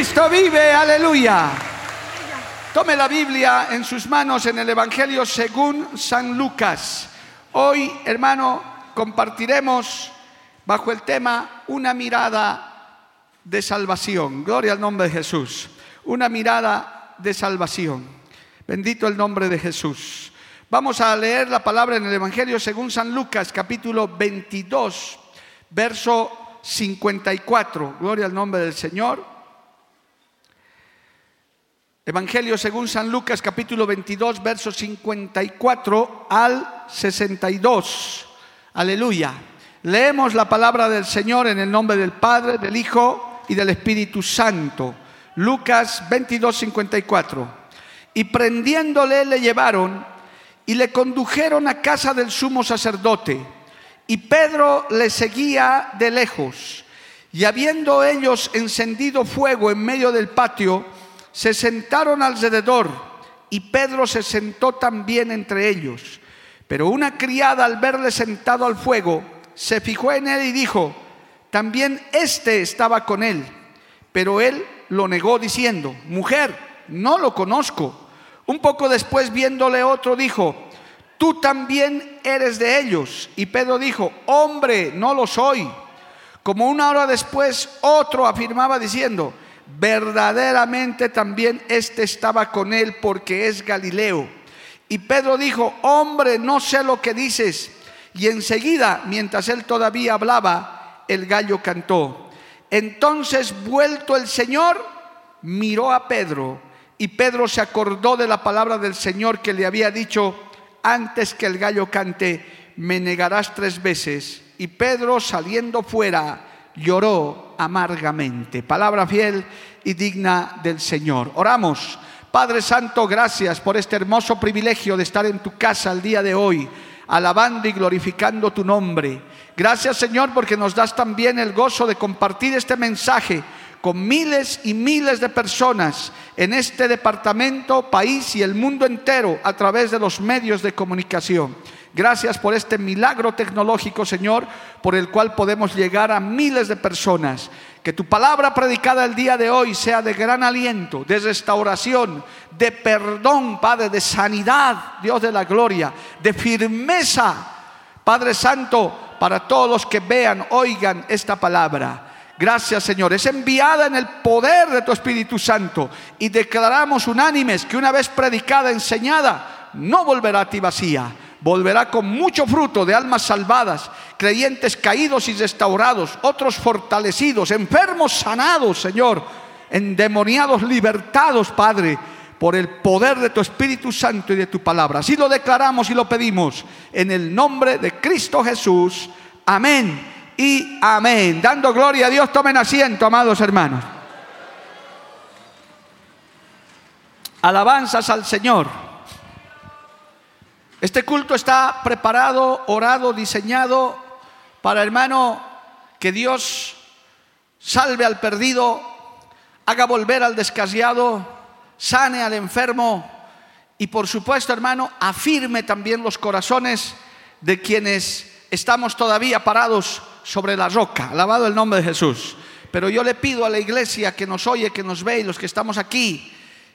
Cristo vive, aleluya. Tome la Biblia en sus manos en el Evangelio según San Lucas. Hoy, hermano, compartiremos bajo el tema una mirada de salvación. Gloria al nombre de Jesús. Una mirada de salvación. Bendito el nombre de Jesús. Vamos a leer la palabra en el Evangelio según San Lucas, capítulo 22, verso 54. Gloria al nombre del Señor. Evangelio según San Lucas, capítulo 22, verso 54 al 62. Aleluya. Leemos la palabra del Señor en el nombre del Padre, del Hijo y del Espíritu Santo. Lucas 22, 54. Y prendiéndole le llevaron y le condujeron a casa del sumo sacerdote. Y Pedro le seguía de lejos. Y habiendo ellos encendido fuego en medio del patio, se sentaron alrededor. Y Pedro se sentó también entre ellos. Pero una criada al verle sentado al fuego, se fijó en él y dijo, también éste estaba con él, pero él lo negó diciendo, mujer, no lo conozco. Un poco después viéndole otro dijo, tú también eres de ellos. Y Pedro dijo, hombre, no lo soy. Como una hora después otro afirmaba diciendo, verdaderamente también éste estaba con él porque es Galileo. Y Pedro dijo, hombre, no sé lo que dices. Y enseguida, mientras él todavía hablaba, el gallo cantó. Entonces, vuelto el Señor, miró a Pedro y Pedro se acordó de la palabra del Señor que le había dicho, antes que el gallo cante, me negarás tres veces. Y Pedro, saliendo fuera, lloró amargamente. Palabra fiel y digna del Señor. Oramos. Padre Santo, gracias por este hermoso privilegio de estar en tu casa el día de hoy, alabando y glorificando tu nombre. Gracias Señor porque nos das también el gozo de compartir este mensaje con miles y miles de personas en este departamento, país y el mundo entero a través de los medios de comunicación. Gracias por este milagro tecnológico, Señor, por el cual podemos llegar a miles de personas. Que tu palabra predicada el día de hoy sea de gran aliento, de restauración, de perdón, Padre, de sanidad, Dios de la gloria, de firmeza, Padre Santo, para todos los que vean, oigan esta palabra. Gracias Señor. Es enviada en el poder de tu Espíritu Santo y declaramos unánimes que una vez predicada, enseñada, no volverá a ti vacía. Volverá con mucho fruto de almas salvadas, creyentes caídos y restaurados, otros fortalecidos, enfermos sanados, Señor, endemoniados libertados, Padre por el poder de tu Espíritu Santo y de tu palabra. Así lo declaramos y lo pedimos en el nombre de Cristo Jesús. Amén y amén. Dando gloria a Dios, tomen asiento, amados hermanos. Alabanzas al Señor. Este culto está preparado, orado, diseñado para, hermano, que Dios salve al perdido, haga volver al descasiado sane al enfermo y por supuesto, hermano, afirme también los corazones de quienes estamos todavía parados sobre la roca. Alabado el nombre de Jesús. Pero yo le pido a la iglesia que nos oye, que nos ve y los que estamos aquí,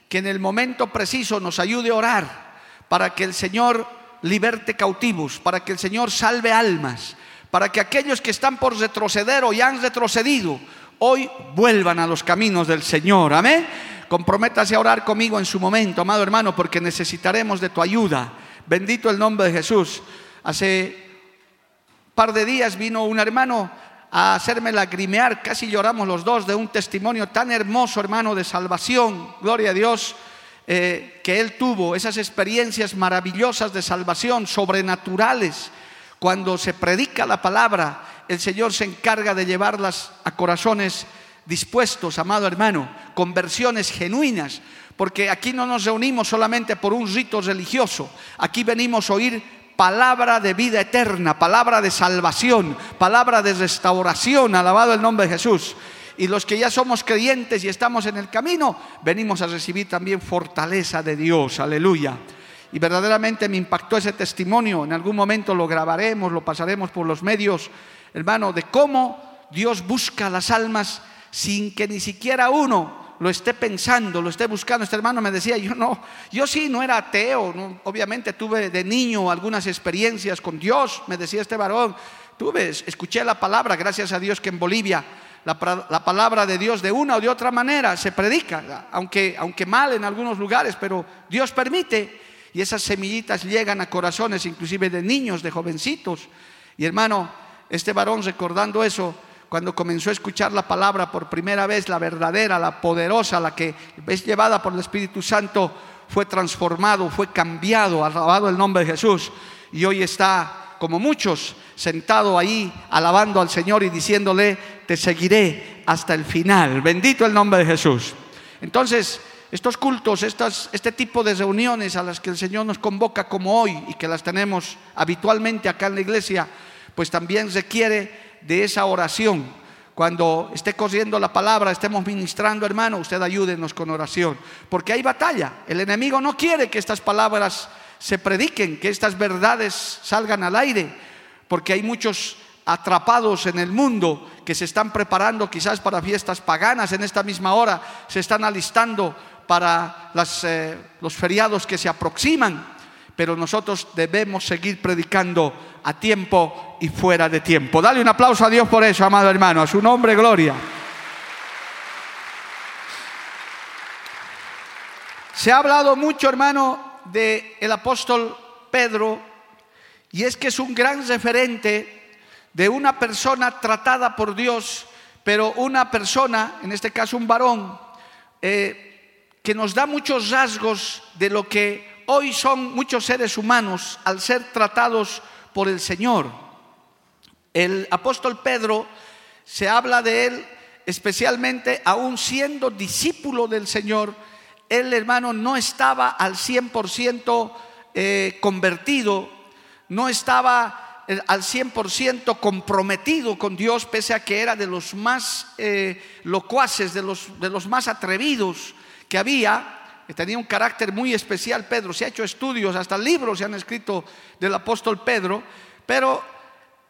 que en el momento preciso nos ayude a orar para que el Señor liberte cautivos, para que el Señor salve almas, para que aquellos que están por retroceder o ya han retrocedido, hoy vuelvan a los caminos del Señor. Amén. Comprométase a orar conmigo en su momento, amado hermano, porque necesitaremos de tu ayuda. Bendito el nombre de Jesús. Hace par de días vino un hermano a hacerme lagrimear, casi lloramos los dos de un testimonio tan hermoso, hermano, de salvación. Gloria a Dios. Eh, que él tuvo, esas experiencias maravillosas de salvación, sobrenaturales, cuando se predica la palabra, el Señor se encarga de llevarlas a corazones dispuestos, amado hermano, conversiones genuinas, porque aquí no nos reunimos solamente por un rito religioso, aquí venimos a oír palabra de vida eterna, palabra de salvación, palabra de restauración, alabado el nombre de Jesús. Y los que ya somos creyentes y estamos en el camino, venimos a recibir también fortaleza de Dios, aleluya. Y verdaderamente me impactó ese testimonio, en algún momento lo grabaremos, lo pasaremos por los medios, hermano, de cómo Dios busca las almas sin que ni siquiera uno lo esté pensando, lo esté buscando. Este hermano me decía, yo no, yo sí no era ateo, obviamente tuve de niño algunas experiencias con Dios, me decía este varón, tuve, escuché la palabra, gracias a Dios que en Bolivia la, palabra de Dios de una o de otra manera se predica, aunque, aunque mal en algunos lugares, pero Dios permite y esas semillitas llegan a corazones inclusive de niños, de jovencitos. Y hermano, este varón recordando eso, cuando comenzó a escuchar la palabra por primera vez, la verdadera, la poderosa, la que es llevada por el Espíritu Santo, fue transformado, fue cambiado, alabado el nombre de Jesús. Y hoy está, como muchos, sentado ahí, alabando al Señor y diciéndole, te seguiré hasta el final. Bendito el nombre de Jesús. Entonces, estos cultos, estas, este tipo de reuniones a las que el Señor nos convoca como hoy y que las tenemos habitualmente acá en la iglesia, pues también requiere de esa oración. Cuando esté corriendo la palabra, estemos ministrando, hermano, usted ayúdenos con oración. Porque hay batalla. El enemigo no quiere que estas palabras se prediquen, que estas verdades salgan al aire. Porque hay muchos atrapados en el mundo que se están preparando quizás para fiestas paganas en esta misma hora, se están alistando para eh, los feriados que se aproximan pero nosotros debemos seguir predicando a tiempo y fuera de tiempo. Dale un aplauso a Dios por eso, amado hermano, a su nombre, gloria. Se ha hablado mucho, hermano, del el apóstol Pedro, y es que es un gran referente de una persona tratada por Dios, pero una persona, en este caso un varón, eh, que nos da muchos rasgos de lo que hoy son muchos seres humanos al ser tratados por el Señor. El apóstol Pedro se habla de él especialmente aún siendo discípulo del Señor, el hermano no estaba al 100% eh, convertido, no estaba eh, al 100% comprometido con Dios, pese a que era de los más eh, locuaces, de los, de los más atrevidos que había, tenía un carácter muy especial Pedro, se ha hecho estudios, hasta libros se han escrito del apóstol Pedro, pero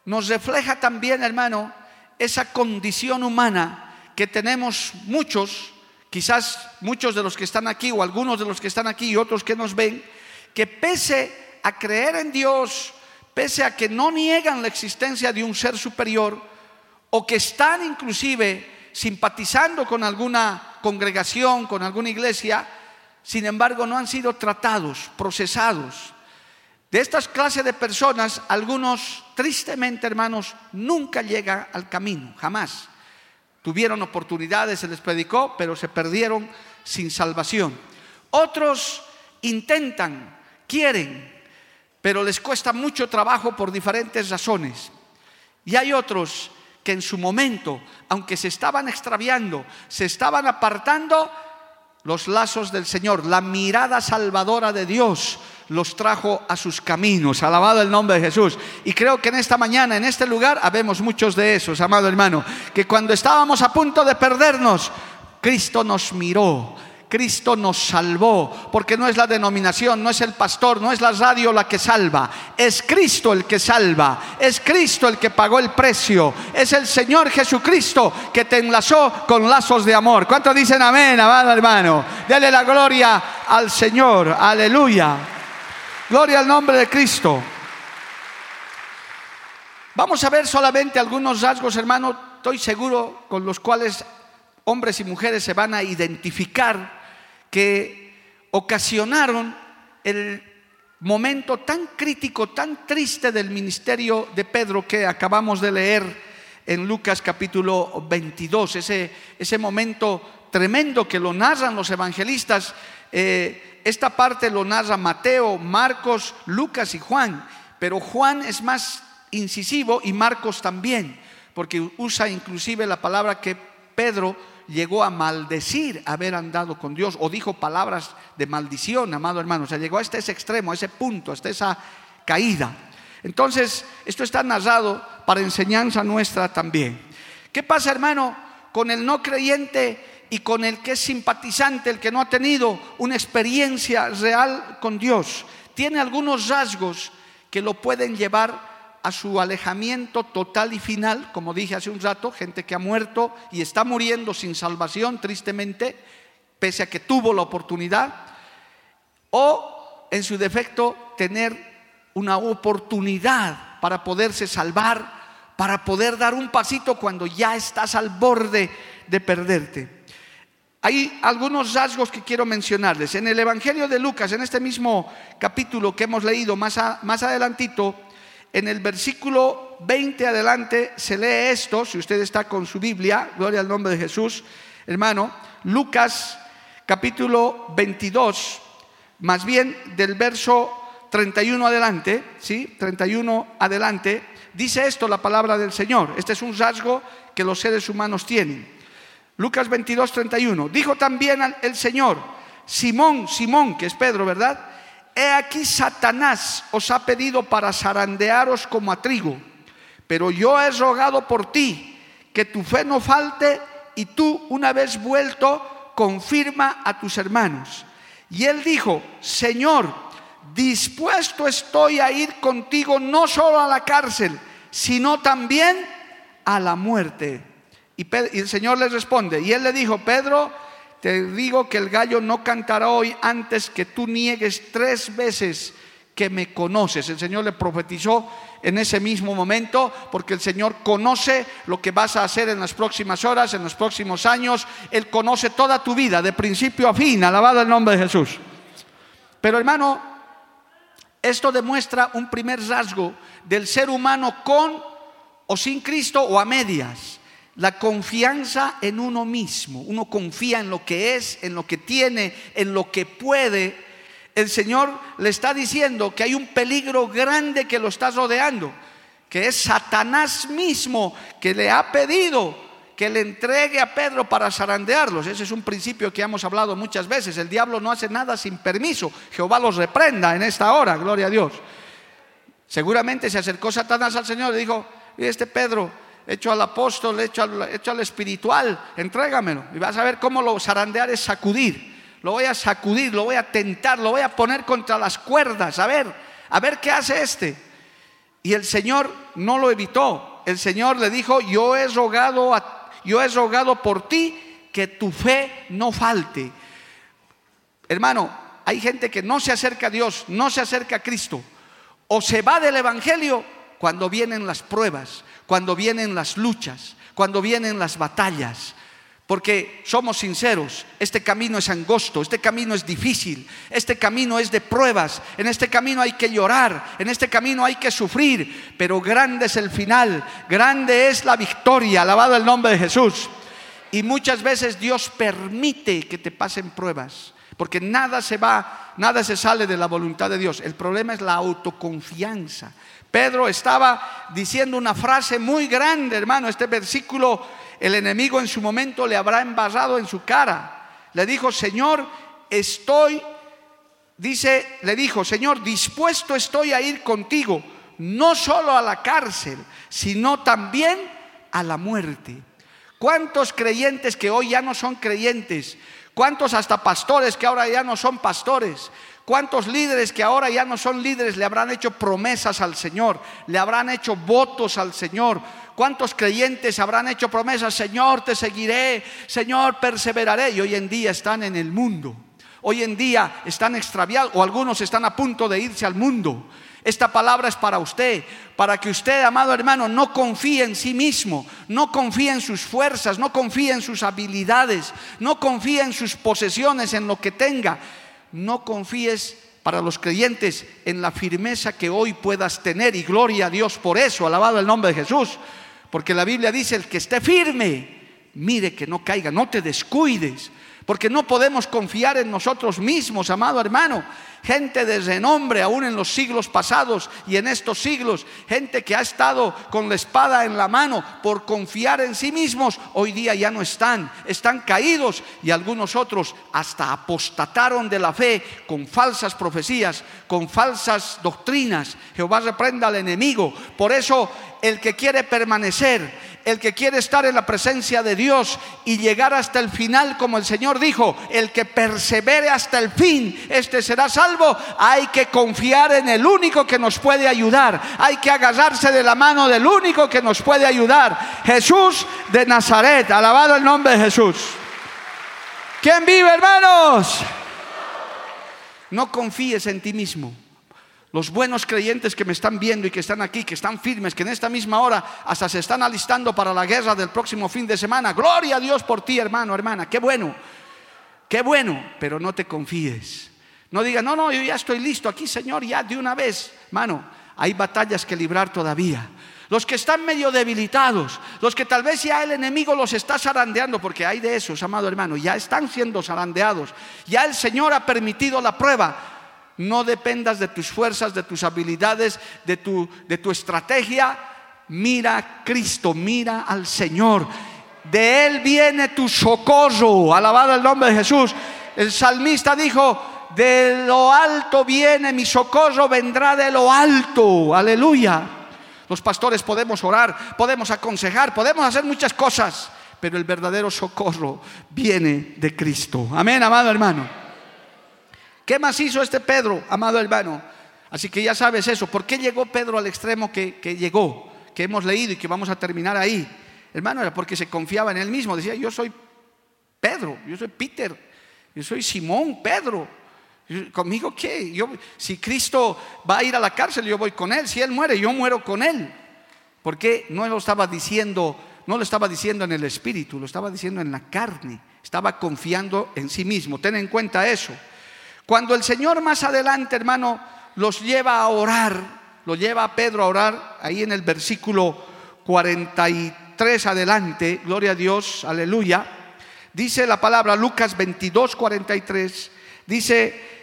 nos refleja también, hermano, esa condición humana que tenemos muchos, quizás muchos de los que están aquí o algunos de los que están aquí y otros que nos ven, que pese a creer en Dios, pese a que no niegan la existencia de un ser superior, o que están inclusive simpatizando con alguna congregación, con alguna iglesia, sin embargo no han sido tratados, procesados. De estas clases de personas, algunos, tristemente hermanos, nunca llegan al camino, jamás. Tuvieron oportunidades, se les predicó, pero se perdieron sin salvación. Otros intentan, quieren, pero les cuesta mucho trabajo por diferentes razones. Y hay otros que en su momento, aunque se estaban extraviando, se estaban apartando, los lazos del Señor, la mirada salvadora de Dios los trajo a sus caminos. Alabado el nombre de Jesús. Y creo que en esta mañana, en este lugar, habemos muchos de esos, amado hermano, que cuando estábamos a punto de perdernos, Cristo nos miró, Cristo nos salvó, porque no es la denominación, no es el pastor, no es la radio la que salva, es Cristo el que salva, es Cristo el que pagó el precio, es el Señor Jesucristo que te enlazó con lazos de amor. ¿Cuántos dicen amén, amado hermano? Dale la gloria al Señor, aleluya. Gloria al nombre de Cristo. Vamos a ver solamente algunos rasgos, hermano, estoy seguro, con los cuales hombres y mujeres se van a identificar que ocasionaron el momento tan crítico, tan triste del ministerio de Pedro que acabamos de leer en Lucas capítulo 22, ese, ese momento tremendo que lo narran los evangelistas eh, esta parte lo narra Mateo, Marcos, Lucas y Juan, pero Juan es más incisivo y Marcos también, porque usa inclusive la palabra que Pedro llegó a maldecir haber andado con Dios o dijo palabras de maldición, amado hermano. O sea, llegó hasta ese extremo, a ese punto, hasta esa caída. Entonces, esto está narrado para enseñanza nuestra también. ¿Qué pasa, hermano, con el no creyente y con el que es simpatizante, el que no ha tenido una experiencia real con Dios? Tiene algunos rasgos que lo pueden llevar a su alejamiento total y final, como dije hace un rato, gente que ha muerto y está muriendo sin salvación, tristemente, pese a que tuvo la oportunidad, o en su defecto tener una oportunidad para poderse salvar, para poder dar un pasito cuando ya estás al borde de perderte. Hay algunos rasgos que quiero mencionarles. En el Evangelio de Lucas, en este mismo capítulo que hemos leído más, más adelantito, en el versículo 20 adelante se lee esto, si usted está con su Biblia, gloria al nombre de Jesús, hermano, Lucas capítulo 22, más bien del verso 31 adelante, ¿sí? 31 adelante, dice esto la palabra del Señor. Este es un rasgo que los seres humanos tienen. Lucas 22, 31. Dijo también el Señor, Simón, Simón, que es Pedro, ¿verdad? He aquí Satanás os ha pedido para zarandearos como a trigo, pero yo he rogado por ti que tu fe no falte y tú, una vez vuelto, confirma a tus hermanos. Y él dijo, Señor, dispuesto estoy a ir contigo no solo a la cárcel, sino también a la muerte. Y, el Señor le responde, y él le dijo, Pedro, te digo que el gallo no cantará hoy antes que tú niegues tres veces que me conoces. El Señor le profetizó en ese mismo momento, porque el Señor conoce lo que vas a hacer en las próximas horas, en los próximos años. Él conoce toda tu vida, de principio a fin. Alabado el nombre de Jesús. Pero hermano, esto demuestra un primer rasgo del ser humano con o sin Cristo o a medias. La confianza en uno mismo. Uno confía en lo que es, en lo que tiene, en lo que puede. El Señor le está diciendo que hay un peligro grande que lo está rodeando, que es Satanás mismo que le ha pedido que le entregue a Pedro para zarandearlos. Ese es un principio que hemos hablado muchas veces. El diablo no hace nada sin permiso. Jehová los reprenda en esta hora, gloria a Dios. Seguramente se acercó Satanás al Señor y dijo, y este Pedro, hecho al apóstol, hecho al, espiritual, entrégamelo. Y vas a ver cómo lo zarandear es sacudir. Lo voy a sacudir, lo voy a tentar, lo voy a poner contra las cuerdas. A ver, a ver qué hace este. Y el Señor no lo evitó. El Señor le dijo, yo he rogado, yo he rogado por ti que tu fe no falte. Hermano, hay gente que no se acerca a Dios, no se acerca a Cristo. O se va del Evangelio cuando vienen las pruebas, cuando vienen las luchas, cuando vienen las batallas. Porque somos sinceros, este camino es angosto, este camino es difícil, este camino es de pruebas, en este camino hay que llorar, en este camino hay que sufrir, pero grande es el final, grande es la victoria, alabado el nombre de Jesús. Y muchas veces Dios permite que te pasen pruebas, porque nada se va, nada se sale de la voluntad de Dios. El problema es la autoconfianza, Pedro estaba diciendo una frase muy grande, hermano. Este versículo, el enemigo en su momento le habrá embarrado en su cara. Le dijo, Señor, estoy, dice, le dijo, Señor, dispuesto estoy a ir contigo, no solo a la cárcel, sino también a la muerte. ¿Cuántos creyentes que hoy ya no son creyentes? ¿Cuántos hasta pastores que ahora ya no son pastores? ¿Cuántos líderes que ahora ya no son líderes le habrán hecho promesas al Señor? Le habrán hecho votos al Señor. ¿Cuántos creyentes habrán hecho promesas? Señor, te seguiré, Señor, perseveraré. Y hoy en día están en el mundo. Hoy en día están extraviados o algunos están a punto de irse al mundo. Esta palabra es para usted, para que usted, amado hermano, no confíe en sí mismo, no confíe en sus fuerzas, no confíe en sus habilidades, no confíe en sus posesiones, en lo que tenga no confíes para los creyentes en la firmeza que hoy puedas tener y gloria a Dios por eso, alabado el nombre de Jesús, porque la Biblia dice, el que esté firme, mire que no caiga, no te descuides, porque no podemos confiar en nosotros mismos, amado hermano. Gente de renombre aún en los siglos pasados y en estos siglos, gente que ha estado con la espada en la mano por confiar en sí mismos, hoy día ya no están, están caídos y algunos otros hasta apostataron de la fe con falsas profecías, con falsas doctrinas. Jehová reprenda al enemigo. Por eso el que quiere permanecer, el que quiere estar en la presencia de Dios y llegar hasta el final, como el Señor dijo, el que persevere hasta el fin, este será salvo. Hay que confiar en el único que nos puede ayudar. Hay que agarrarse de la mano del único que nos puede ayudar. Jesús de Nazaret. Alabado el nombre de Jesús. ¿Quién vive, hermanos? No confíes en ti mismo. Los buenos creyentes que me están viendo y que están aquí, que están firmes, que en esta misma hora hasta se están alistando para la guerra del próximo fin de semana. Gloria a Dios por ti, hermano, hermana. Qué bueno, qué bueno, pero no te confíes. No digas, no, no, yo ya estoy listo aquí, Señor, ya de una vez. Hermano, hay batallas que librar todavía. Los que están medio debilitados, los que tal vez ya el enemigo los está zarandeando, porque hay de esos, amado hermano, ya están siendo zarandeados. Ya el Señor ha permitido la prueba no dependas de tus fuerzas, de tus habilidades, de tu, de tu estrategia. Mira Cristo, mira al Señor. De Él viene tu socorro. Alabado el nombre de Jesús. El salmista dijo, de lo alto viene mi socorro, vendrá de lo alto. Aleluya. Los pastores podemos orar, podemos aconsejar, podemos hacer muchas cosas, pero el verdadero socorro viene de Cristo. Amén, amado hermano. ¿Qué más hizo este Pedro, amado hermano? Así que ya sabes eso. ¿Por qué llegó Pedro al extremo que, llegó? Que hemos leído y que vamos a terminar ahí. Hermano, era porque se confiaba en él mismo. Decía, yo soy Pedro, yo soy Peter, yo soy Simón, Pedro. ¿Conmigo qué? Yo, si Cristo va a ir a la cárcel, yo voy con él. Si él muere, yo muero con él. Porque no lo estaba diciendo, no lo estaba diciendo en el espíritu, lo estaba diciendo en la carne. Estaba confiando en sí mismo. Ten en cuenta eso. Cuando el Señor más adelante, hermano, los lleva a orar, lo lleva a Pedro a orar, ahí en el versículo 43 adelante, gloria a Dios, aleluya, dice la palabra Lucas 22, 43, dice,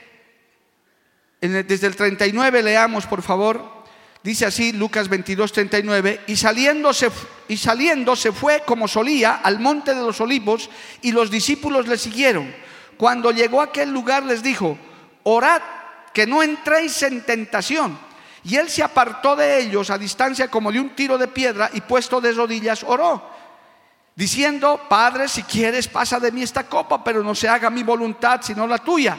desde el 39 leamos por favor, dice así Lucas 22, 39, y saliéndose, y saliendo se fue como solía al monte de los olivos y los discípulos le siguieron. Cuando llegó a aquel lugar les dijo, orad que no entréis en tentación. Y él se apartó de ellos a distancia como de un tiro de piedra y puesto de rodillas oró, diciendo, Padre, si quieres pasa de mí esta copa, pero no se haga mi voluntad sino la tuya.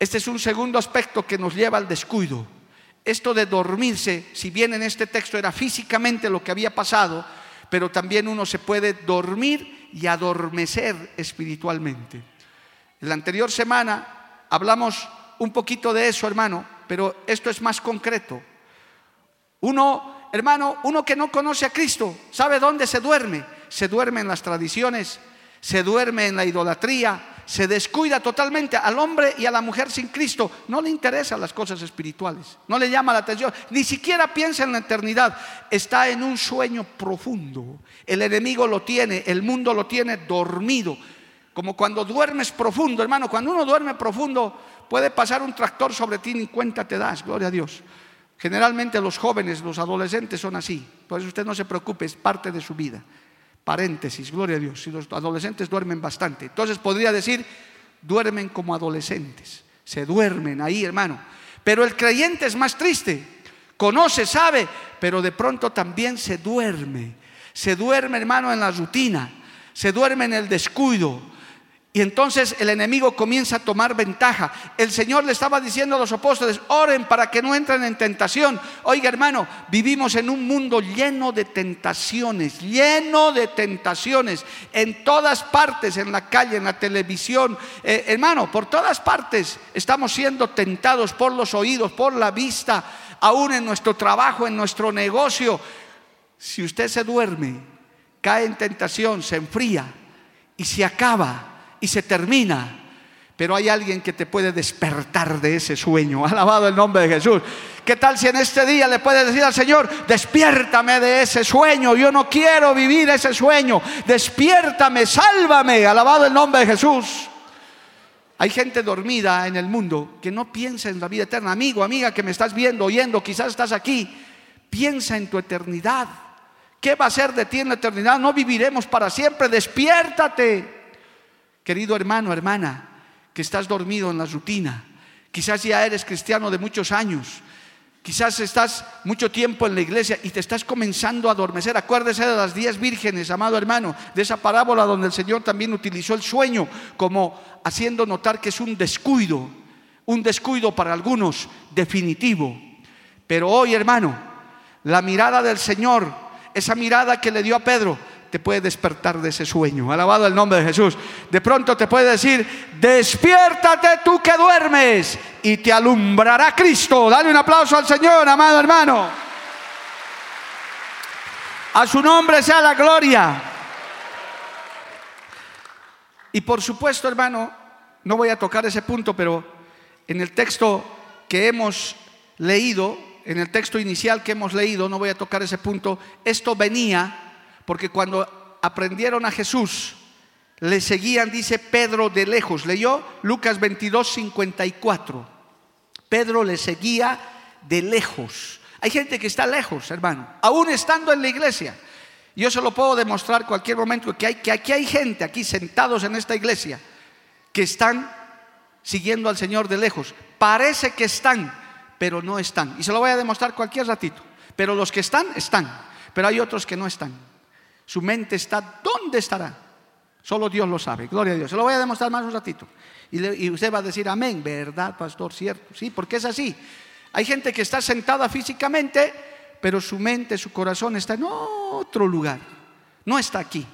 Este es un segundo aspecto que nos lleva al descuido. Esto de dormirse, si bien en este texto era físicamente lo que había pasado, pero también uno se puede dormir y adormecer espiritualmente. En la anterior semana hablamos un poquito de eso, hermano, pero esto es más concreto. Uno, hermano, uno que no conoce a Cristo, ¿sabe dónde se duerme? Se duerme en las tradiciones, se duerme en la idolatría, se descuida totalmente al hombre y a la mujer sin Cristo. No le interesan las cosas espirituales, no le llama la atención, ni siquiera piensa en la eternidad. Está en un sueño profundo. El enemigo lo tiene, el mundo lo tiene dormido. Como cuando duermes profundo, hermano, cuando uno duerme profundo puede pasar un tractor sobre ti ni cuenta te das, gloria a Dios. Generalmente los jóvenes, los adolescentes son así, por eso usted no se preocupe, es parte de su vida. Paréntesis, gloria a Dios, si los adolescentes duermen bastante. Entonces podría decir, duermen como adolescentes, se duermen ahí, hermano. Pero el creyente es más triste, conoce, sabe, pero de pronto también se duerme. Se duerme, hermano, en la rutina, se duerme en el descuido, Y entonces el enemigo comienza a tomar ventaja. El Señor le estaba diciendo a los apóstoles, oren para que no entren en tentación. Oiga hermano, vivimos en un mundo lleno de tentaciones, lleno de tentaciones, en todas partes, en la calle, en la televisión. Eh, hermano, por todas partes estamos siendo tentados por los oídos, por la vista, aún en nuestro trabajo, en nuestro negocio. Si usted se duerme, cae en tentación, se enfría y se acaba y se termina. Pero hay alguien que te puede despertar de ese sueño. Alabado el nombre de Jesús. ¿Qué tal si en este día le puedes decir al Señor, despiértame de ese sueño? Yo no quiero vivir ese sueño. Despiértame, sálvame. Alabado el nombre de Jesús. Hay gente dormida en el mundo que no piensa en la vida eterna. Amigo, amiga que me estás viendo, oyendo, quizás estás aquí. Piensa en tu eternidad. ¿Qué va a ser de ti en la eternidad? No viviremos para siempre. Despiértate. Querido hermano, hermana, que estás dormido en la rutina, quizás ya eres cristiano de muchos años, quizás estás mucho tiempo en la iglesia y te estás comenzando a adormecer. Acuérdese de las diez vírgenes, amado hermano, de esa parábola donde el Señor también utilizó el sueño como haciendo notar que es un descuido, un descuido para algunos definitivo. Pero hoy, hermano, la mirada del Señor, esa mirada que le dio a Pedro, te puede despertar de ese sueño. Alabado el nombre de Jesús. De pronto te puede decir, despiértate tú que duermes y te alumbrará Cristo. Dale un aplauso al Señor, amado hermano. A su nombre sea la gloria. Y por supuesto, hermano, no voy a tocar ese punto, pero en el texto que hemos leído, en el texto inicial que hemos leído, no voy a tocar ese punto, esto venía porque cuando aprendieron a Jesús, le seguían, dice Pedro de lejos. Leyó Lucas 22, 54. Pedro le seguía de lejos. Hay gente que está lejos, hermano, aún estando en la iglesia. Yo se lo puedo demostrar cualquier momento que, hay, que aquí hay gente, aquí sentados en esta iglesia, que están siguiendo al Señor de lejos. Parece que están, pero no están. Y se lo voy a demostrar cualquier ratito. Pero los que están, están. Pero hay otros que no están. Su mente está, ¿dónde estará? Solo Dios lo sabe, gloria a Dios. Se lo voy a demostrar más un ratito. Y, usted va a decir, amén, verdad, pastor, cierto. Sí, porque es así. Hay gente que está sentada físicamente, pero su mente, su corazón está en otro lugar. No está aquí.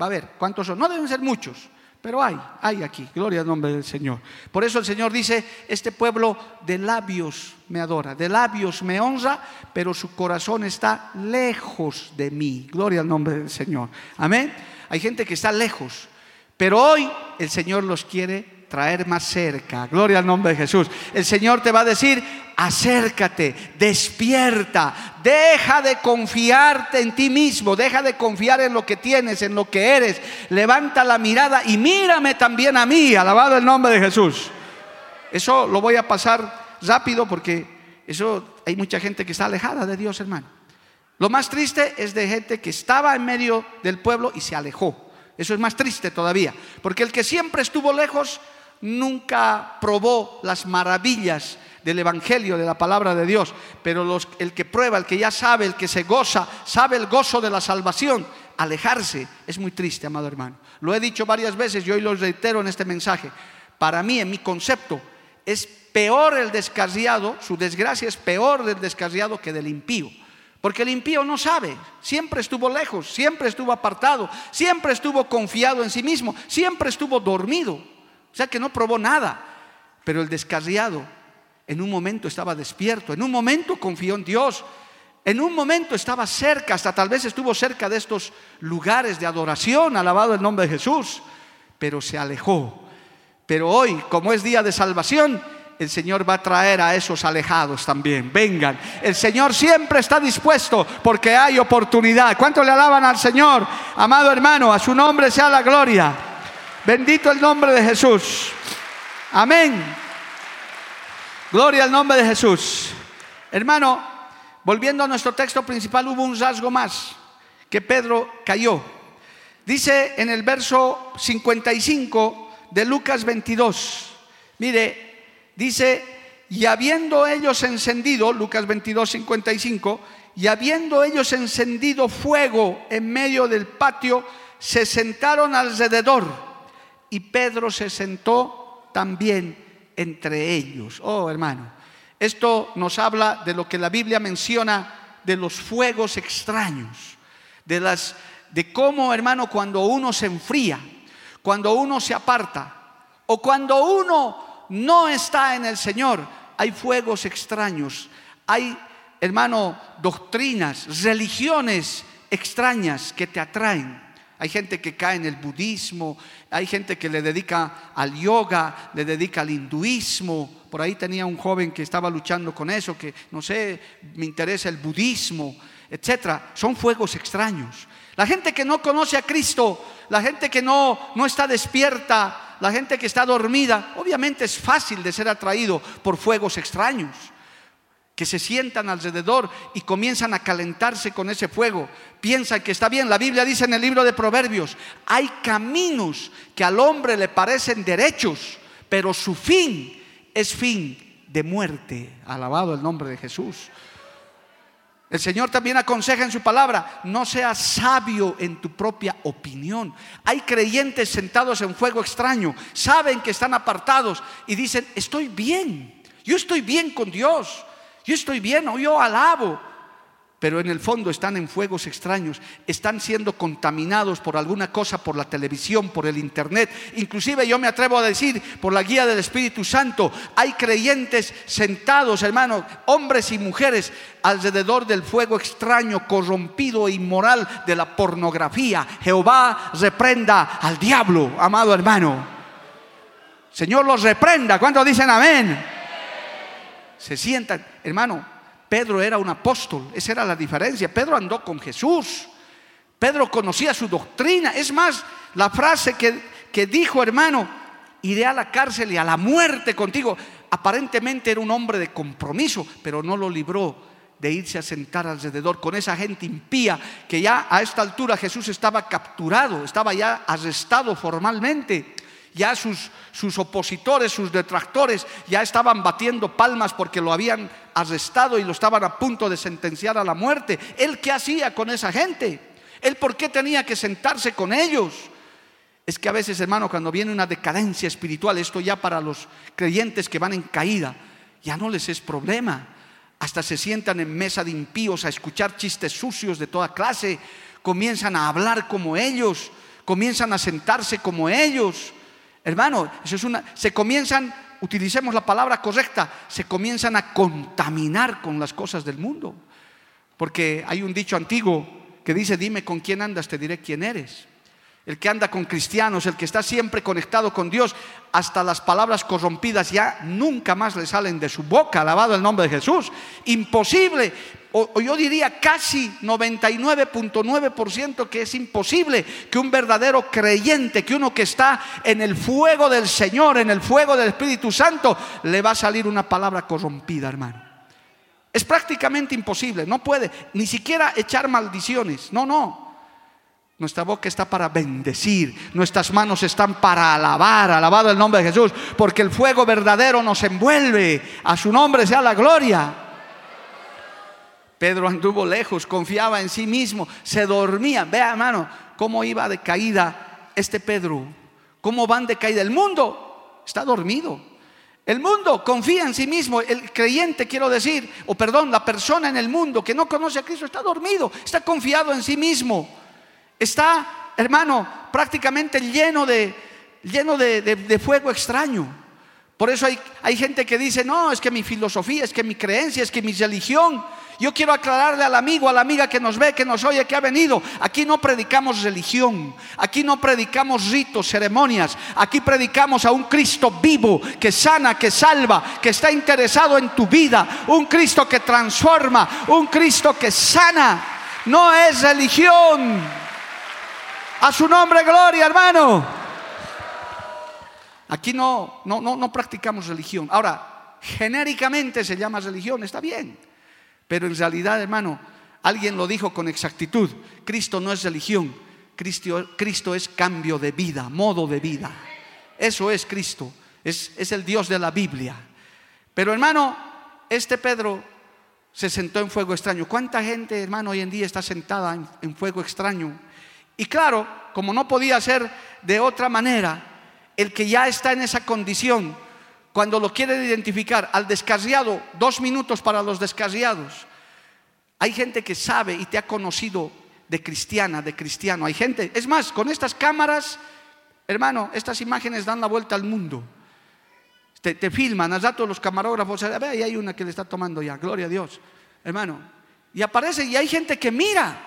Va a ver, ¿cuántos son? No deben ser muchos, pero hay, hay aquí. Gloria al nombre del Señor. Por eso el Señor dice, este pueblo de labios me adora, de labios me honra, pero su corazón está lejos de mí. Gloria al nombre del Señor. Amén. Hay gente que está lejos, pero hoy el Señor los quiere traer más cerca. Gloria al nombre de Jesús. El Señor te va a decir, acércate, despierta, deja de confiarte en ti mismo, deja de confiar en lo que tienes, en lo que eres. Levanta la mirada y mírame también a mí, alabado el nombre de Jesús. Eso lo voy a pasar rápido porque eso hay mucha gente que está alejada de Dios, hermano. Lo más triste es de gente que estaba en medio del pueblo y se alejó. Eso es más triste todavía, porque el que siempre estuvo lejos nunca probó las maravillas del Evangelio, de la palabra de Dios, pero el que prueba, el que ya sabe, el que se goza, sabe el gozo de la salvación, alejarse es muy triste, amado hermano. Lo he dicho varias veces y hoy lo reitero en este mensaje. Para mí, en mi concepto, es peor el descarriado, su desgracia es peor del descarriado que del impío. Porque el impío no sabe, siempre estuvo lejos, siempre estuvo apartado, siempre estuvo confiado en sí mismo, siempre estuvo dormido. O sea que no probó nada. Pero el descarriado en un momento estaba despierto, en un momento confió en Dios, en un momento estaba cerca, hasta tal vez estuvo cerca de estos lugares de adoración, alabado el nombre de Jesús, pero se alejó. Pero hoy, como es día de salvación, el Señor va a traer a esos alejados también. Vengan. El Señor siempre está dispuesto porque hay oportunidad. ¿Cuánto le alaban al Señor? Amado hermano, a su nombre sea la gloria. Bendito el nombre de Jesús. Amén. Gloria al nombre de Jesús. Hermano, volviendo a nuestro texto principal, hubo un rasgo más, que Pedro cayó. Dice en el verso 55 de Lucas 22, mire, dice, y habiendo ellos encendido, Lucas 22, 55, y habiendo ellos encendido fuego en medio del patio, se sentaron alrededor y Pedro se sentó también entre ellos. Oh, hermano, esto nos habla de lo que la Biblia menciona de los fuegos extraños, de las de cómo, hermano, cuando uno se enfría, cuando uno se aparta o cuando uno no está en el Señor, hay fuegos extraños, hay, hermano, doctrinas, religiones extrañas que te atraen. Hay gente que cae en el budismo, hay gente que le dedica al yoga, le dedica al hinduismo. Por ahí tenía un joven que estaba luchando con eso, que no sé, me interesa el budismo, etcétera. Son fuegos extraños. La gente que no conoce a Cristo, la gente que no, no está despierta, la gente que está dormida, obviamente es fácil de ser atraído por fuegos extraños que se sientan alrededor y comienzan a calentarse con ese fuego. Piensan que está bien. La Biblia dice en el libro de Proverbios, hay caminos que al hombre le parecen derechos, pero su fin es fin de muerte. Alabado el nombre de Jesús. El Señor también aconseja en su palabra, no seas sabio en tu propia opinión. Hay creyentes sentados en fuego extraño, saben que están apartados y dicen, estoy bien, yo estoy bien con Dios. Yo estoy bien o yo alabo, pero en el fondo están en fuegos extraños, están siendo contaminados por alguna cosa, por la televisión, por el internet, inclusive yo me atrevo a decir, por la guía del Espíritu Santo, hay creyentes sentados, hermanos, hombres y mujeres, alrededor del fuego extraño, corrompido e inmoral de la pornografía. Jehová reprenda al diablo, amado hermano. Señor los reprenda. ¿Cuántos dicen amén? Se sientan. Hermano, Pedro era un apóstol, esa era la diferencia. Pedro andó con Jesús. Pedro conocía su doctrina. Es más, la frase que, que dijo, hermano, iré a la cárcel y a la muerte contigo. Aparentemente era un hombre de compromiso, pero no lo libró de irse a sentar alrededor con esa gente impía que ya a esta altura Jesús estaba capturado, estaba ya arrestado formalmente. Ya sus, sus opositores, sus detractores, ya estaban batiendo palmas porque lo habían arrestado y lo estaban a punto de sentenciar a la muerte. ¿Él qué hacía con esa gente? ¿Él por qué tenía que sentarse con ellos? Es que a veces, hermano, cuando viene una decadencia espiritual, esto ya para los creyentes que van en caída, ya no les es problema. Hasta se sientan en mesa de impíos a escuchar chistes sucios de toda clase, comienzan a hablar como ellos, comienzan a sentarse como ellos. Hermano, eso es una. Se comienzan, utilicemos la palabra correcta, se comienzan a contaminar con las cosas del mundo. Porque hay un dicho antiguo que dice: Dime con quién andas, te diré quién eres el que anda con cristianos, el que está siempre conectado con Dios, hasta las palabras corrompidas ya nunca más le salen de su boca, alabado el nombre de Jesús. Imposible, o, yo diría casi 99.9% que es imposible que un verdadero creyente, que uno que está en el fuego del Señor, en el fuego del Espíritu Santo, le va a salir una palabra corrompida, hermano. Es prácticamente imposible, no puede ni siquiera echar maldiciones, no, no. Nuestra boca está para bendecir, nuestras manos están para alabar, alabado el nombre de Jesús, porque el fuego verdadero nos envuelve, a su nombre sea la gloria. Pedro anduvo lejos, confiaba en sí mismo, se dormía. Vea, hermano, cómo iba de caída este Pedro, cómo van de caída. El mundo está dormido. El mundo confía en sí mismo. El creyente, quiero decir, o perdón, la persona en el mundo que no conoce a Cristo está dormido, está confiado en sí mismo. Está, hermano, prácticamente lleno de, lleno de, fuego extraño. Por eso hay, hay, gente que dice, no, es que mi filosofía, es que mi creencia, es que mi religión. Yo quiero aclararle al amigo, a la amiga que nos ve, que nos oye, que ha venido. Aquí no predicamos religión, aquí no predicamos ritos, ceremonias. Aquí predicamos a un Cristo vivo, que sana, que salva, que está interesado en tu vida. Un Cristo que transforma, un Cristo que sana. No es religión. A su nombre, gloria, hermano. Aquí no, no, no, no practicamos religión. Ahora, genéricamente se llama religión, está bien. Pero en realidad, hermano, alguien lo dijo con exactitud. Cristo no es religión. Cristo, es cambio de vida, modo de vida. Eso es Cristo. Es el Dios de la Biblia. Pero hermano, este Pedro se sentó en fuego extraño. ¿Cuánta gente, hermano, hoy en día está sentada en fuego extraño? Y claro, como no podía ser de otra manera, el que ya está en esa condición, cuando lo quieren identificar, al descarriado, dos minutos para los descarriados. Hay gente que sabe y te ha conocido de cristiana, de cristiano. Hay gente, es más, con estas cámaras, hermano, estas imágenes dan la vuelta al mundo. Te, filman, al rato los camarógrafos, a ver, ahí hay una que le está tomando ya, gloria a Dios, hermano. Y aparece y hay gente que mira.